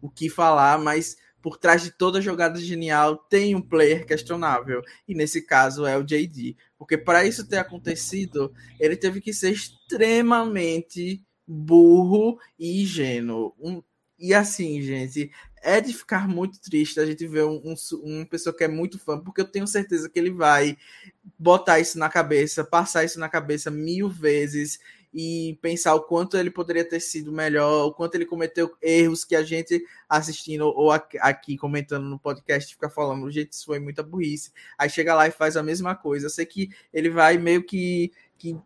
o que falar, mas por trás de toda jogada genial tem um player questionável, e nesse caso é o JD, porque para isso ter acontecido, ele teve que ser extremamente burro e ingênuo. Um, e assim, gente, é de ficar muito triste a gente ver um, um, pessoa que é muito fã, porque eu tenho certeza que ele vai botar isso na cabeça, passar isso na cabeça mil vezes e pensar o quanto ele poderia ter sido melhor, o quanto ele cometeu erros que a gente assistindo ou aqui comentando no podcast fica falando, gente, isso foi muita burrice. Aí chega lá e faz a mesma coisa. Eu sei que ele vai meio que, que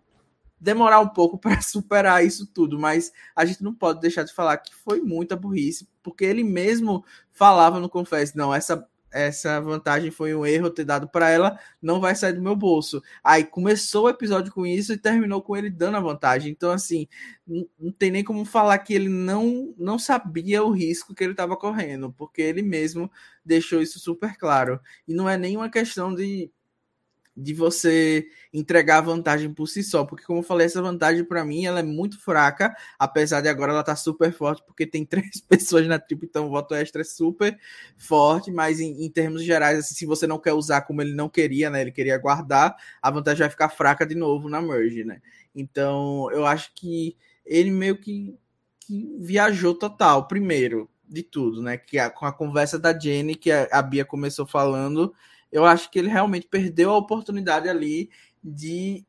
demorar um pouco para superar isso tudo, mas a gente não pode deixar de falar que foi muita burrice, porque ele mesmo falava no Confesso, não, essa essa vantagem foi um erro ter dado para ela, não vai sair do meu bolso. Aí começou o episódio com isso e terminou com ele dando a vantagem. Então, assim, não, não tem nem como falar que ele não, não sabia o risco que ele estava correndo, porque ele mesmo deixou isso super claro. E não é nenhuma questão de de você entregar a vantagem por si só, porque como eu falei, essa vantagem para mim ela é muito fraca, apesar de agora ela tá super forte, porque tem três pessoas na tribo, então o voto extra é super forte, mas em, em, termos gerais, assim, se você não quer usar como ele não queria, né, ele queria guardar, a vantagem vai ficar fraca de novo na merge, né, então eu acho que ele meio que, que viajou total, primeiro de tudo, né, que a, com a conversa da Jenny, que a, a Bia começou falando, eu acho que ele realmente perdeu a oportunidade ali de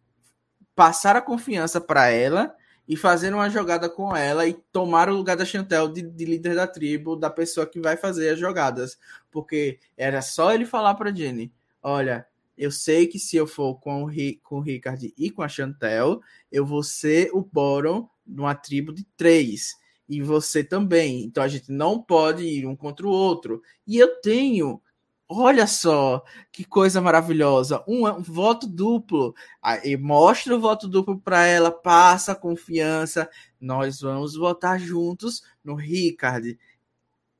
passar a confiança para ela e fazer uma jogada com ela e tomar o lugar da Chantel de, de, líder da tribo, da pessoa que vai fazer as jogadas. Porque era só ele falar para Jenny: olha, eu sei que se eu for com o, com o Ricard e com a Chantel, eu vou ser o Boron numa tribo de três. E você também. Então a gente não pode ir um contra o outro. E eu tenho Olha só que coisa maravilhosa, um, um voto duplo. Aí mostra o voto duplo para ela, passa a confiança. Nós vamos votar juntos no Ricard.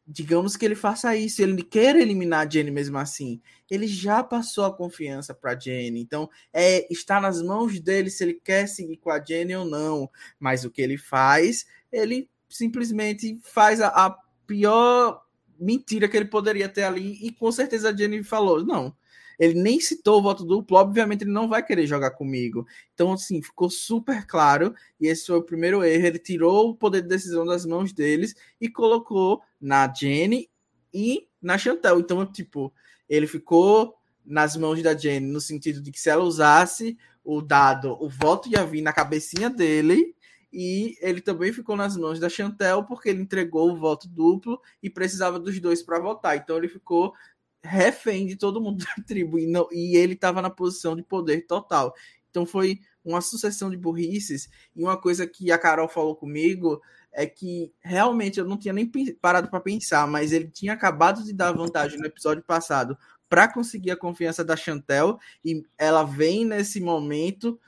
Digamos que ele faça isso, ele quer eliminar a Jenny mesmo assim. Ele já passou a confiança para Jenny, então é está nas mãos dele se ele quer seguir com a Jenny ou não. Mas o que ele faz, ele simplesmente faz a, a pior mentira que ele poderia ter ali, e com certeza a Jenny falou: não, ele nem citou o voto duplo, obviamente ele não vai querer jogar comigo. Então, assim, ficou super claro, e esse foi o primeiro erro. Ele tirou o poder de decisão das mãos deles e colocou na Jenny e na Chantel. Então, tipo, ele ficou nas mãos da Jenny, no sentido de que se ela usasse o dado, o voto ia vir na cabecinha dele, e ele também ficou nas mãos da Chantel porque ele entregou o voto duplo e precisava dos dois para votar. Então ele ficou refém de todo mundo da tribo e, não, e ele estava na posição de poder total. Então foi uma sucessão de burrices e uma coisa que a Carol falou comigo é que realmente eu não tinha nem parado para pensar, mas ele tinha acabado de dar vantagem no episódio passado para conseguir a confiança da Chantel e ela vem nesse momento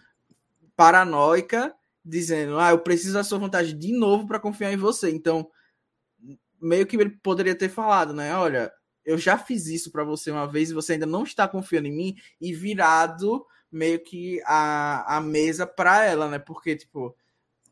paranoica dizendo: "Ah, eu preciso da sua vontade de novo para confiar em você". Então, meio que ele poderia ter falado, né? Olha, eu já fiz isso para você uma vez e você ainda não está confiando em mim e virado meio que a, a mesa para ela, né? Porque tipo,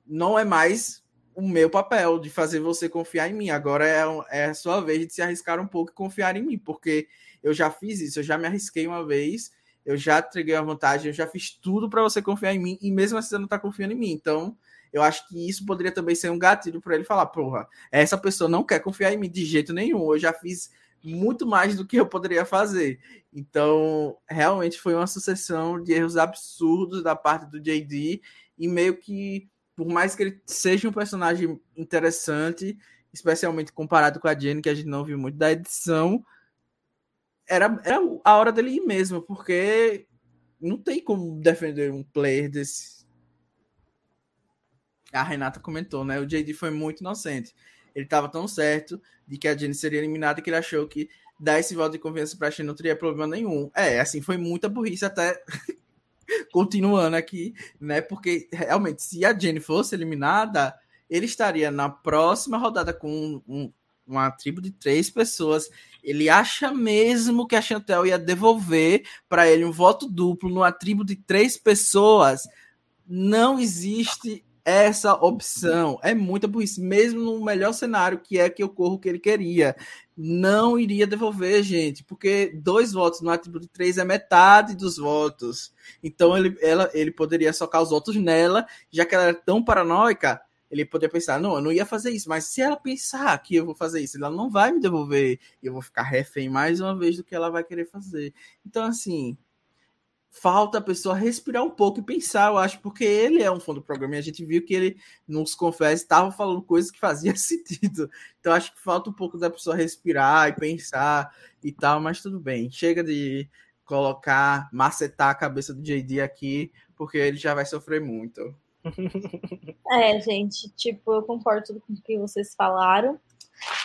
não é mais o meu papel de fazer você confiar em mim. Agora é, é a sua vez de se arriscar um pouco e confiar em mim, porque eu já fiz isso, eu já me arrisquei uma vez eu já entreguei a vantagem, eu já fiz tudo para você confiar em mim e mesmo assim você não tá confiando em mim. Então, eu acho que isso poderia também ser um gatilho para ele falar: porra, essa pessoa não quer confiar em mim de jeito nenhum. Eu já fiz muito mais do que eu poderia fazer. Então, realmente foi uma sucessão de erros absurdos da parte do JD e meio que, por mais que ele seja um personagem interessante, especialmente comparado com a Jenny, que a gente não viu muito da edição, era, era a hora dele ir mesmo, porque não tem como defender um player desse. A Renata comentou, né? O JD foi muito inocente. Ele estava tão certo de que a Jenny seria eliminada que ele achou que dar esse voto de confiança pra Shen não teria problema nenhum. É, assim, foi muita burrice até continuando aqui, né? Porque realmente, se a Jenny fosse eliminada, ele estaria na próxima rodada com um, uma tribo de três pessoas. Ele acha mesmo que a Chantel ia devolver para ele um voto duplo numa tribo de três pessoas. Não existe essa opção. É muita burrice, mesmo no melhor cenário que é que ocorra o que ele queria. Não iria devolver, gente, porque dois votos no tribo de três é metade dos votos. Então ele, ela, ele poderia socar os votos nela, já que ela era tão paranoica ele poderia pensar, não, eu não ia fazer isso, mas se ela pensar que eu vou fazer isso, ela não vai me devolver, e eu vou ficar refém mais uma vez do que ela vai querer fazer. Então, assim, falta a pessoa respirar um pouco e pensar, eu acho, porque ele é um fã do programa e a gente viu que ele, nos confessa, estava falando coisas que faziam sentido. Então, acho que falta um pouco da pessoa respirar e pensar e tal, mas tudo bem. Chega de colocar, macetar a cabeça do JD aqui, porque ele já vai sofrer muito. É, gente, tipo, eu concordo com o que vocês falaram.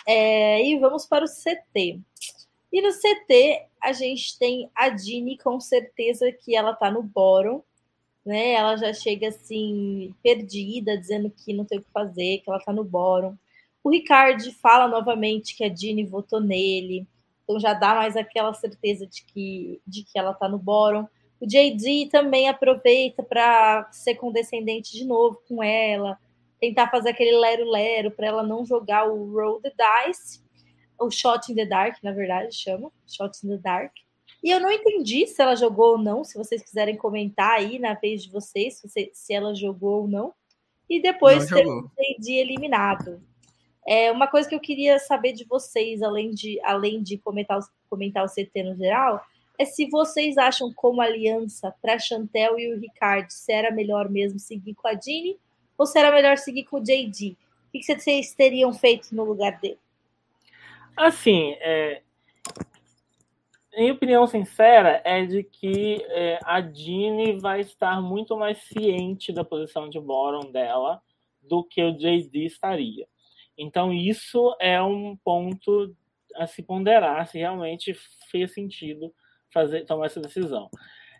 É, e vamos para o CT. E no CT, a gente tem a Dini, com certeza que ela tá no bórum, né? Ela já chega assim, perdida, dizendo que não tem o que fazer, que ela tá no bórum. O Ricardo fala novamente que a Dini votou nele, então já dá mais aquela certeza de que, de que ela tá no bórum. O JD também aproveita para ser condescendente de novo com ela, tentar fazer aquele lero-lero para ela não jogar o Roll the Dice, o Shot in the Dark, na verdade, chama, Shot in the Dark. E eu não entendi se ela jogou ou não, se vocês quiserem comentar aí na vez de vocês, se, você, se ela jogou ou não. E depois ter o JD eliminado. É, uma coisa que eu queria saber de vocês, além de, além de comentar, comentar o CT no geral, é se vocês acham como aliança para Chantel e o Ricardo se era melhor mesmo seguir com a Dini ou se era melhor seguir com o JD. O que vocês teriam feito no lugar dele? Assim, é, minha opinião sincera é de que é, a Dini vai estar muito mais ciente da posição de Boron dela do que o JD estaria. Então, isso é um ponto a se ponderar se realmente fez sentido fazer tomar essa decisão.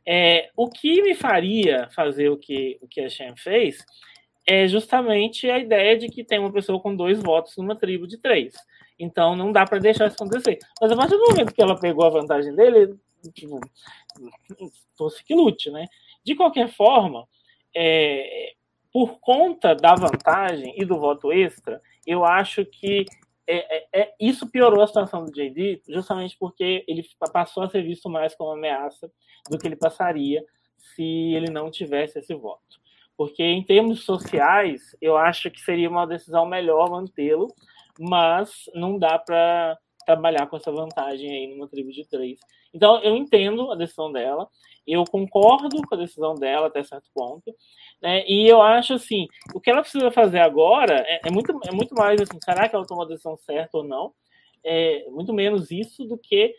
É, o que me faria fazer o que, o que a Shem fez é justamente a ideia de que tem uma pessoa com dois votos numa tribo de três. Então não dá para deixar isso acontecer. Mas a partir do momento que ela pegou a vantagem dele, tipo, fosse que lute, né? De qualquer forma, é, por conta da vantagem e do voto extra, eu acho que é, é, é isso piorou a situação do JD, justamente porque ele passou a ser visto mais como ameaça do que ele passaria se ele não tivesse esse voto. Porque em termos sociais, eu acho que seria uma decisão melhor mantê-lo, mas não dá para trabalhar com essa vantagem aí numa tribo de três. Então, eu entendo a decisão dela, eu concordo com a decisão dela até certo ponto, né? E eu acho assim, o que ela precisa fazer agora é, é muito, é muito mais assim, será que ela tomou a decisão certa ou não? É muito menos isso do que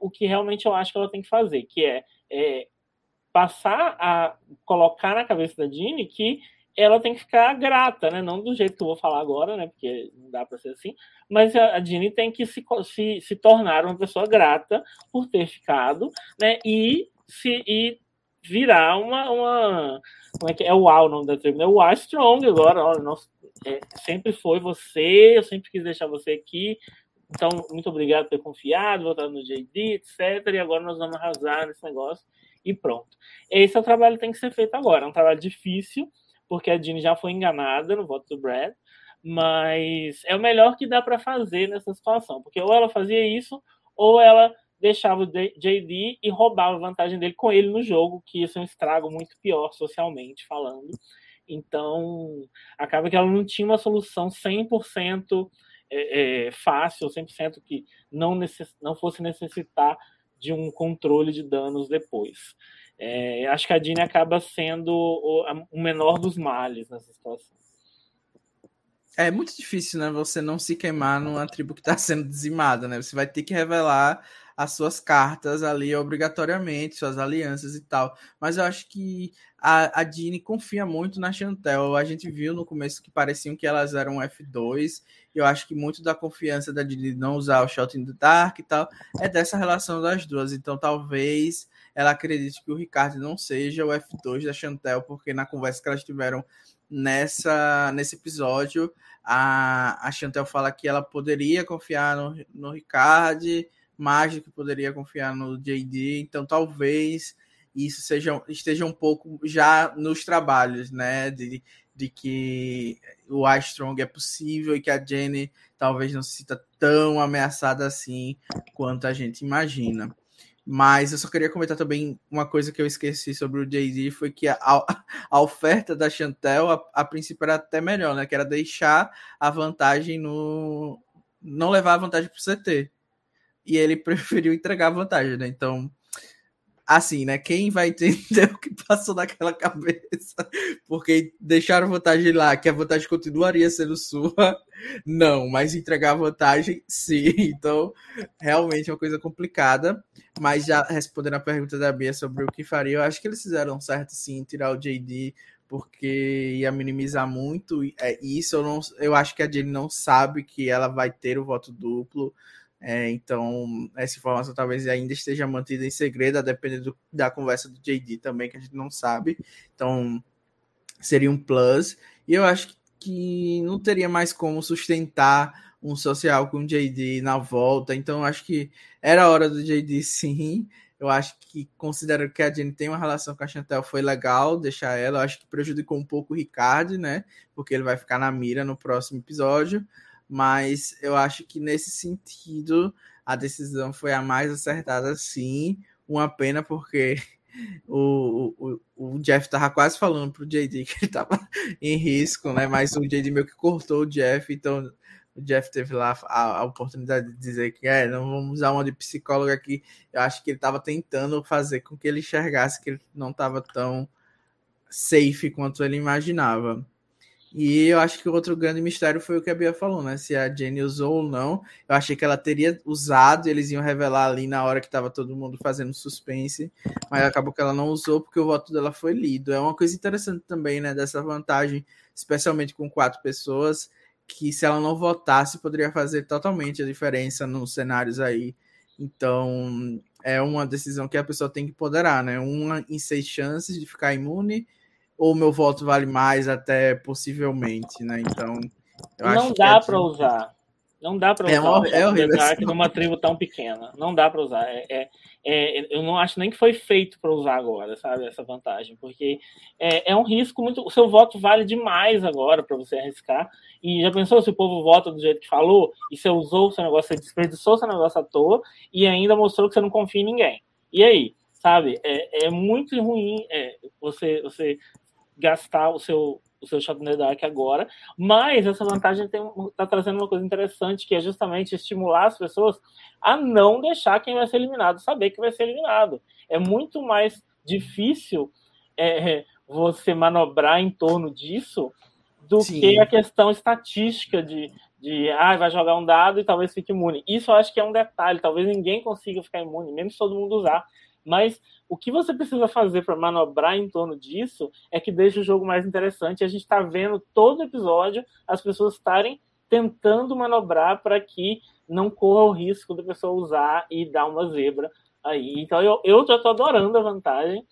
o que realmente eu acho que ela tem que fazer, que é, é passar a colocar na cabeça da Dini que ela tem que ficar grata, né? Não do jeito que eu vou falar agora, né? Porque não dá para ser assim. Mas a, Dini tem que se, se, se tornar uma pessoa grata por ter ficado, né? E se e virar uma, uma como é que é, é o A o nome da tribo, né? O A Strong agora, ó, nossa, é, sempre foi você, eu sempre quis deixar você aqui. Então, muito obrigado por ter confiado, voltado no JD, etc. E agora nós vamos arrasar nesse negócio e pronto. Esse é o trabalho que tem que ser feito agora. É um trabalho difícil, porque a Jean já foi enganada no voto do Brad, mas é o melhor que dá para fazer nessa situação, porque ou ela fazia isso, ou ela deixava o JD e roubava a vantagem dele com ele no jogo, que isso é um estrago muito pior socialmente falando. Então, acaba que ela não tinha uma solução 100% é, é, fácil, 100% que não, necess, não fosse necessitar de um controle de danos depois. É, acho que a Dini acaba sendo o, o, menor dos males nessa situação. É muito difícil, né? Você não se queimar numa tribo que está sendo dizimada, né? Você vai ter que revelar as suas cartas ali obrigatoriamente, suas alianças e tal. Mas eu acho que a, a Dini confia muito na Chantel. A gente viu no começo que pareciam que elas eram F2. E eu acho que muito da confiança da Dini não usar o Shot in the Dark e tal é dessa relação das duas. Então talvez ela acredite que o Ricardo não seja o F2 da Chantel, porque na conversa que elas tiveram nessa nesse episódio, a, a Chantel fala que ela poderia confiar no, no Ricardo Mágico poderia confiar no JD, então talvez isso seja, esteja um pouco já nos trabalhos, né? De, de que o Armstrong é possível e que a Jenny talvez não se sinta tão ameaçada assim quanto a gente imagina. Mas eu só queria comentar também uma coisa que eu esqueci sobre o JD foi que a, a oferta da Chantel a, a princípio era até melhor, né? Que era deixar a vantagem no. não levar a vantagem para o CT e ele preferiu entregar a vantagem, né? Então, assim, né? Quem vai entender o que passou naquela cabeça? Porque deixaram vantagem lá, que a vantagem continuaria sendo sua, não, mas entregar a vantagem, sim. Então, realmente é uma coisa complicada. Mas já respondendo a pergunta da Bia sobre o que faria, eu acho que eles fizeram certo, sim, tirar o JD porque ia minimizar muito é, isso. Eu, não, eu acho que a Jenny não sabe que ela vai ter o voto duplo. É, então, essa informação talvez ainda esteja mantida em segredo, a depender da conversa do JD também, que a gente não sabe. Então, seria um plus. E eu acho que não teria mais como sustentar um social com o JD na volta. Então, acho que era hora do JD sim. Eu acho que, considerando que a Jenny tem uma relação com a Chantel, foi legal deixar ela. Eu acho que prejudicou um pouco o Ricardo, né? Porque ele vai ficar na mira no próximo episódio mas eu acho que nesse sentido a decisão foi a mais acertada, sim. Uma pena porque o, o, o Jeff tava quase falando pro JD que ele tava em risco, né? Mas o JD meio que cortou o Jeff, então o Jeff teve lá a, a oportunidade de dizer que é, não vamos usar uma de psicólogo aqui. Eu acho que ele estava tentando fazer com que ele enxergasse que ele não estava tão safe quanto ele imaginava. E eu acho que o outro grande mistério foi o que a Bia falou, né? Se a Jenny usou ou não. Eu achei que ela teria usado, eles iam revelar ali na hora que estava todo mundo fazendo suspense, mas acabou que ela não usou porque o voto dela foi lido. É uma coisa interessante também, né? Dessa vantagem, especialmente com quatro pessoas, que se ela não votasse poderia fazer totalmente a diferença nos cenários aí. Então, é uma decisão que a pessoa tem que poderar, né? Uma em seis chances de ficar imune, ou meu voto vale mais até possivelmente, né? Então, não dá é para usar. Não dá para é usar é, é horrível, numa tribo tão pequena. Não dá para usar. É, é, é, eu não acho nem que foi feito para usar agora, sabe? Essa vantagem, porque é, é um risco muito. O seu voto vale demais agora para você arriscar. E já pensou se o povo vota do jeito que falou e você usou o seu negócio, você desperdiçou o seu negócio à toa e ainda mostrou que você não confia em ninguém. E aí? Sabe? É, é muito ruim é, você, você gastar o seu o seu the Dark agora, mas essa vantagem está trazendo uma coisa interessante, que é justamente estimular as pessoas a não deixar quem vai ser eliminado saber que vai ser eliminado. É muito mais difícil é, você manobrar em torno disso do Sim. que a questão estatística de, de ah, vai jogar um dado e talvez fique imune. Isso eu acho que é um detalhe, talvez ninguém consiga ficar imune, mesmo se todo mundo usar. Mas o que você precisa fazer para manobrar em torno disso é que deixa o jogo mais interessante. A gente está vendo todo episódio as pessoas estarem tentando manobrar para que não corra o risco da pessoa usar e dar uma zebra aí. Então eu, eu já estou adorando a vantagem,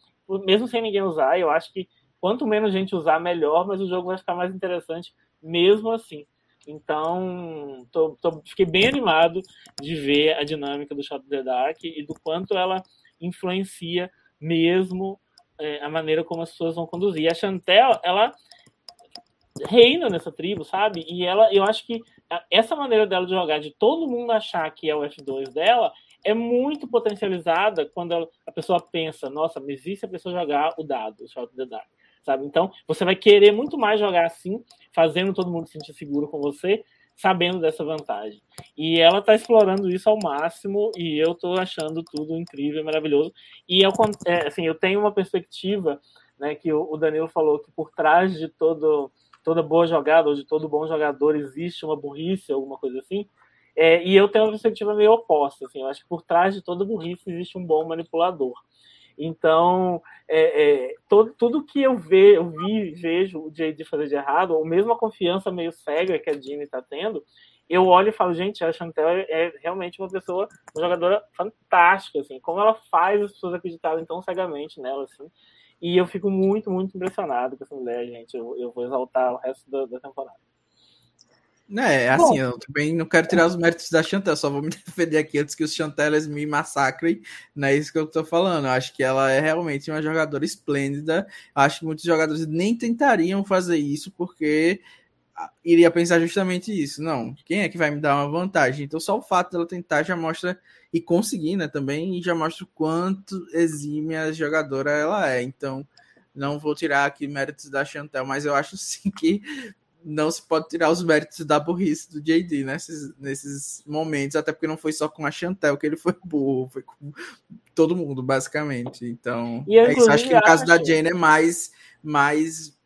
mesmo sem ninguém usar. Eu acho que quanto menos gente usar, melhor, mas o jogo vai ficar mais interessante mesmo assim. Então, tô, tô, fiquei bem animado de ver a dinâmica do Shot the Dark e do quanto ela influencia mesmo é, a maneira como as pessoas vão conduzir. A Chantel, ela reina nessa tribo, sabe? E ela, eu acho que essa maneira dela de jogar, de todo mundo achar que é o F2 dela, é muito potencializada quando ela, a pessoa pensa, nossa, mas e se a pessoa jogar o dado, o shot the dark, sabe? Então, você vai querer muito mais jogar assim, fazendo todo mundo se sentir seguro com você, sabendo dessa vantagem. E ela está explorando isso ao máximo e eu estou achando tudo incrível, maravilhoso. E eu, é, assim, eu tenho uma perspectiva, né, que o Danilo falou que por trás de todo, toda boa jogada ou de todo bom jogador existe uma burrice, alguma coisa assim. É, e eu tenho uma perspectiva meio oposta. Assim, eu acho que por trás de toda burrice existe um bom manipulador. Então, é, é, todo, tudo que eu, ve, eu vi, vejo o JD fazer de errado, ou mesmo a confiança meio cega que a Dini está tendo, eu olho e falo, gente, a Chantel é, realmente uma pessoa, uma jogadora fantástica, assim, como ela faz as pessoas acreditarem tão cegamente nela, assim. E eu fico muito, muito impressionado com essa mulher, gente. Eu, eu vou exaltar o resto da, da temporada. É, assim, Bom, eu também não quero tirar os méritos da Chantel, só vou me defender aqui antes que os Chantelas me massacrem. Não é isso que eu tô falando. Eu acho que ela é realmente uma jogadora esplêndida. Eu acho que muitos jogadores nem tentariam fazer isso porque iria pensar justamente isso. Não, quem é que vai me dar uma vantagem? Então, só o fato dela tentar já mostra, e conseguir, né, também, já mostra o quanto exímia jogadora ela é. Então, não vou tirar aqui méritos da Chantel, mas eu acho sim que não se pode tirar os méritos da burrice do JD nesses, nesses momentos, até porque não foi só com a Chantel que ele foi burro, foi com todo mundo, basicamente. Então, e é isso. acho que no caso da Jane é mais, mais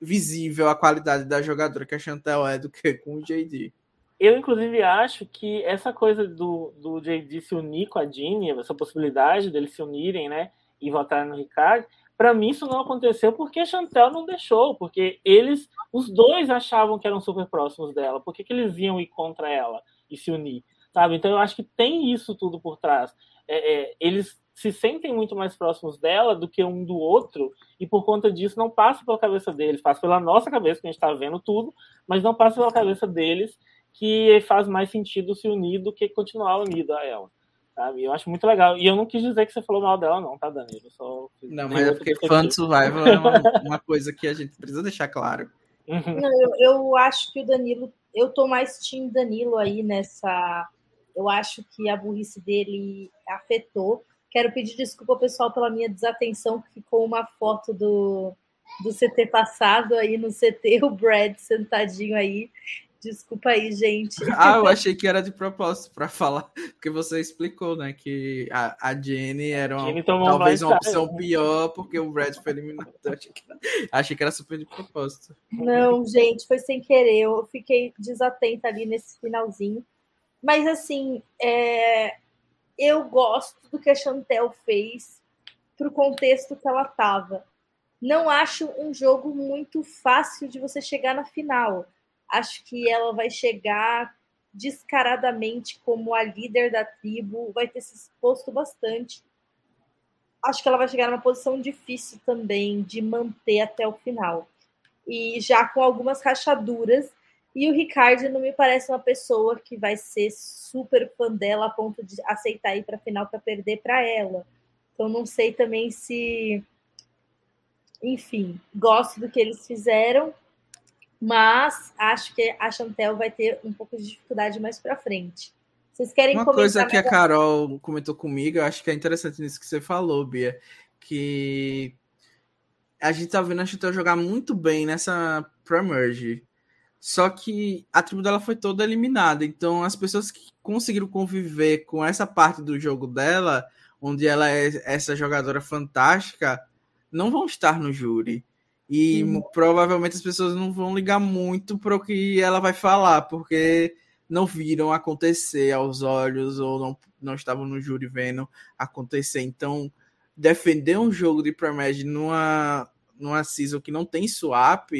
visível a qualidade da jogadora que a Chantel é do que com o JD. Eu, inclusive, acho que essa coisa do, do JD se unir com a Jeannie, essa possibilidade deles se unirem, né, e votarem no Ricardo, para mim isso não aconteceu porque a Chantel não deixou, porque eles, os dois achavam que eram super próximos dela. Por que, que eles iam ir contra ela e se unir? Sabe? Então eu acho que tem isso tudo por trás. É, é, eles se sentem muito mais próximos dela do que um do outro, e por conta disso não passa pela cabeça deles, passa pela nossa cabeça, que a gente está vendo tudo, mas não passa pela cabeça deles que faz mais sentido se unir do que continuar unido a ela sabe? Eu acho muito legal. E eu não quis dizer que você falou mal dela, não, tá, Danilo? Só não, mas é porque fã de survival é uma, uma, coisa que a gente precisa deixar claro. Uhum. Não, eu, eu acho que o Danilo, eu tô mais time Danilo aí nessa. Eu acho que a burrice dele afetou. Quero pedir desculpa ao pessoal pela minha desatenção, que ficou uma foto do, do CT passado aí no CT, o Brad sentadinho aí. Desculpa aí, gente. Ah, eu achei que era de propósito para falar, porque você explicou, né, que a, a Jenny era uma, Jenny talvez uma opção né? pior, porque o Brad foi eliminado. Achei que, achei que era super de propósito. Não, gente, foi sem querer. Eu fiquei desatenta ali nesse finalzinho. Mas, assim, é... eu gosto do que a Chantel fez para o contexto que ela estava. Não acho um jogo muito fácil de você chegar na final Acho que ela vai chegar descaradamente como a líder da tribo, vai ter se exposto bastante. Acho que ela vai chegar numa posição difícil também de manter até o final. E já com algumas rachaduras. E o Ricardo não me parece uma pessoa que vai ser super fã dela a ponto de aceitar ir para final para perder para ela. Então não sei também se enfim, gosto do que eles fizeram, mas acho que a Chantel vai ter um pouco de dificuldade mais para frente. Vocês querem Uma coisa que a Carol comentou comigo, eu acho que é interessante nisso que você falou, Bia, que a gente tá vendo a Chantel jogar muito bem nessa Pre-Merge. Só que a tribo dela foi toda eliminada. Então, as pessoas que conseguiram conviver com essa parte do jogo dela, onde ela é essa jogadora fantástica, não vão estar no júri. E uhum. provavelmente as pessoas não vão ligar muito para o que ela vai falar, porque não viram acontecer aos olhos ou não, não estavam no júri vendo acontecer. Então, defender um jogo de Premad numa, numa season que não tem swap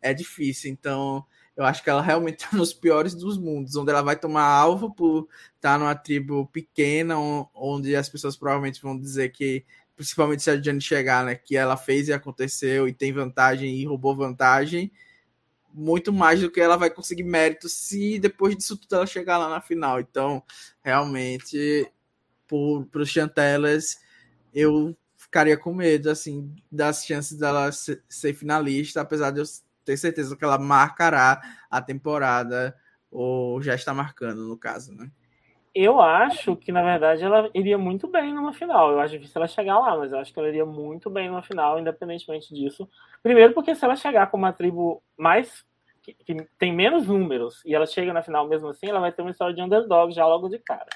é difícil. Então, eu acho que ela realmente está nos piores dos mundos, onde ela vai tomar alvo por estar numa tribo pequena, onde as pessoas provavelmente vão dizer que principalmente se a Jane chegar, né? Que ela fez e aconteceu e tem vantagem e roubou vantagem, muito mais do que ela vai conseguir mérito se depois disso tudo ela chegar lá na final. Então, realmente, para os Chantelas, eu ficaria com medo, assim, das chances dela ser, ser finalista, apesar de eu ter certeza que ela marcará a temporada, ou já está marcando, no caso, né? Eu acho que, na verdade, ela iria muito bem numa final. Eu acho difícil ela chegar lá, mas eu acho que ela iria muito bem numa final, independentemente disso. Primeiro, porque se ela chegar com uma tribo mais. Que, que tem menos números e ela chega na final mesmo assim, ela vai ter uma história de underdog já logo de cara.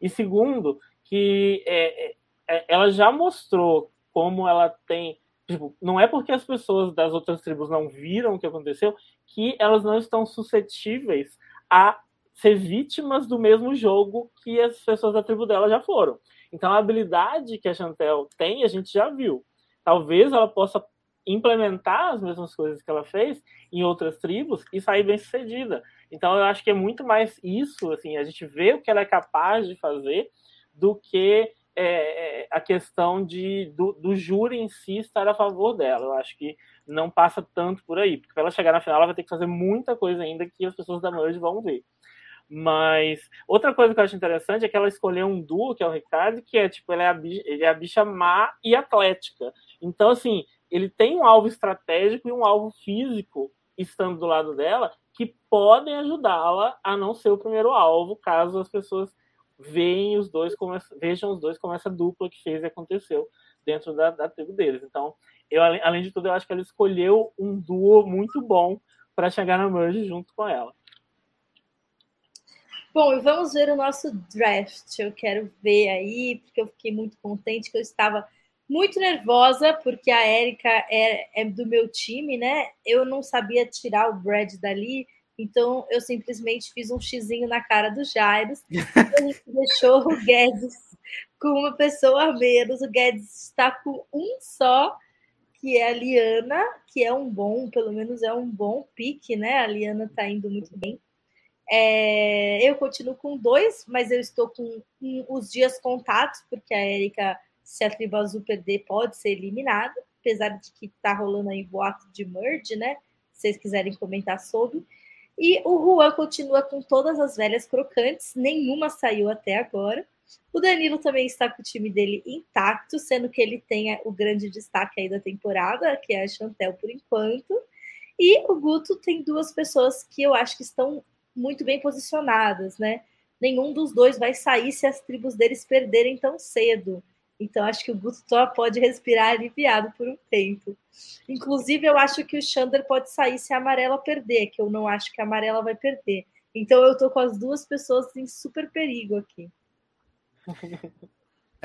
E segundo, que é, é, é ela já mostrou como ela tem. Tipo, não é porque as pessoas das outras tribos não viram o que aconteceu que elas não estão suscetíveis a ser vítimas do mesmo jogo que as pessoas da tribo dela já foram. Então a habilidade que a Chantel tem, a gente já viu. Talvez ela possa implementar as mesmas coisas que ela fez em outras tribos e sair bem sucedida. Então eu acho que é muito mais isso, assim, a gente vê o que ela é capaz de fazer do que é, é a questão de, do, do júri em si estar a favor dela. Eu acho que não passa tanto por aí, porque para ela chegar na final ela vai ter que fazer muita coisa ainda que as pessoas da Merge vão ver. Mas outra coisa que eu acho interessante é que ela escolheu um duo, que é o Ricardo, que é tipo, ele é a bicha, ele é a bicha má e atlética. Então, assim, ele tem um alvo estratégico e um alvo físico estando do lado dela que podem ajudá-la a não ser o primeiro alvo, caso as pessoas vejam os dois como essa, vejam os dois como essa dupla que fez e aconteceu dentro da, da tribo deles. Então, eu, além de tudo, eu acho que ela escolheu um duo muito bom para chegar na merge junto com ela. Bom, e vamos ver o nosso draft. Eu quero ver aí, porque eu fiquei muito contente que eu estava muito nervosa, porque a Érica é, é, do meu time, né? Eu não sabia tirar o Brad dali, então eu simplesmente fiz um xizinho na cara do Jairus. gente deixou o Guedes com uma pessoa a menos. O Guedes está com um só, que é a Liana, que é um bom, pelo menos é um bom pique, né? A Liana está indo muito bem. É, eu continuo com dois, mas eu estou com os dias contados, porque a Erika, se a Tribo Azul perder, pode ser eliminada, apesar de que está rolando aí boato de merge, né? Se vocês quiserem comentar sobre. E o Juan continua com todas as velhas crocantes, nenhuma saiu até agora. O Danilo também está com o time dele intacto, sendo que ele tem o grande destaque aí da temporada, que é a Chantel por enquanto. E o Guto tem duas pessoas que eu acho que estão muito bem posicionadas, né? Nenhum dos dois vai sair se as tribos deles perderem tão cedo. Então, acho que o Guto pode respirar aliviado por um tempo. Inclusive, eu acho que o Xander pode sair se a amarela perder, que eu não acho que a amarela vai perder. Então, eu tô com as duas pessoas em super perigo aqui.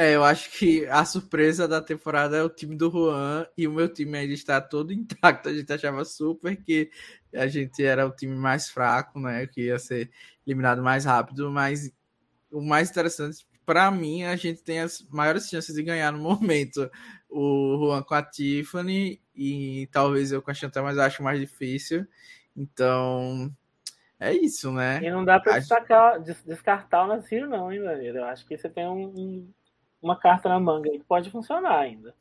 É, eu acho que a surpresa da temporada é o time do Juan e o meu time ainda está todo intacto. A gente achava super que a gente era o time mais fraco, né? Que ia ser eliminado mais rápido, mas o mais interessante para mim, a gente tem as maiores chances de ganhar no momento. O Juan com a Tiffany e talvez eu com a Chantal, mas acho mais difícil. Então, é isso, né? E não dá pra destacar, descartar o Nasir, não, hein? Eu acho que você tem um, um, uma carta na manga aí que pode funcionar ainda.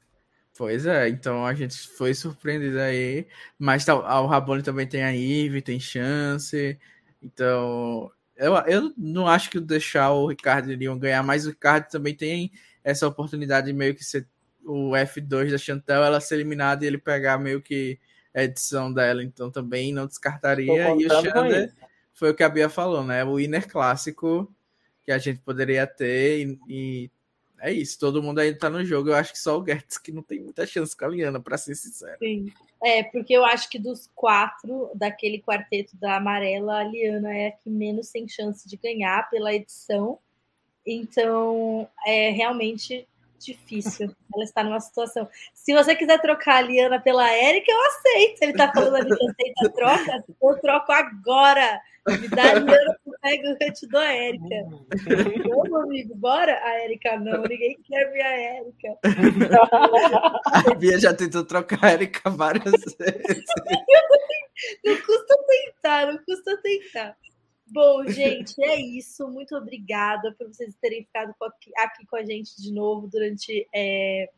Pois é, então a gente foi surpreendido aí. Mas tá, o Rabone também tem a Eve, tem chance. Então, eu, eu não acho que deixar o Ricardo iriam ganhar, mas o Ricardo também tem essa oportunidade de meio que ser o F2 da Chantel, ela ser eliminada e ele pegar meio que a edição dela. Então também não descartaria. E o Xander foi o que a Bia falou, né? O winner clássico que a gente poderia ter e, e é isso, todo mundo ainda tá no jogo. Eu acho que só o Gertz que não tem muita chance com a Liana, para ser sincero. Sim. É, porque eu acho que dos quatro daquele quarteto da amarela, a Liana é a que menos tem chance de ganhar pela edição. Então, é realmente difícil. Ela está numa situação. Se você quiser trocar a Liana pela Érica, eu aceito. Ele está falando ali que aceita a troca, eu troco agora. Me dá a Liana, eu pego, eu te dou a Érica. Vamos, amigo, bora? A Érica não, ninguém quer ver a Érica. A Bia já tentou trocar a Érica várias vezes. Não custa tentar, não custa tentar. Bom, gente, é isso. Muito obrigada por vocês terem ficado aqui com a gente de novo durante é,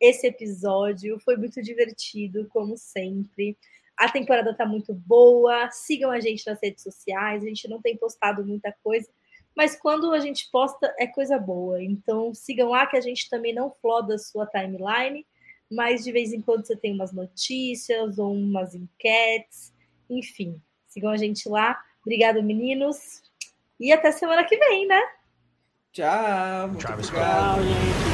esse episódio. Foi muito divertido, como sempre. A temporada tá muito boa. Sigam a gente nas redes sociais. A gente não tem postado muita coisa, mas quando a gente posta é coisa boa. Então sigam lá que a gente também não floda a sua timeline, mas de vez em quando você tem umas notícias ou umas enquetes, enfim. Sigam a gente lá. Obrigada, meninos. E até semana que vem, né? Tchau. Travis Tchau, gente.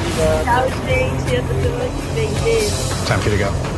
Tchau, gente. Até semana que vem. Beijo. Time for you to go.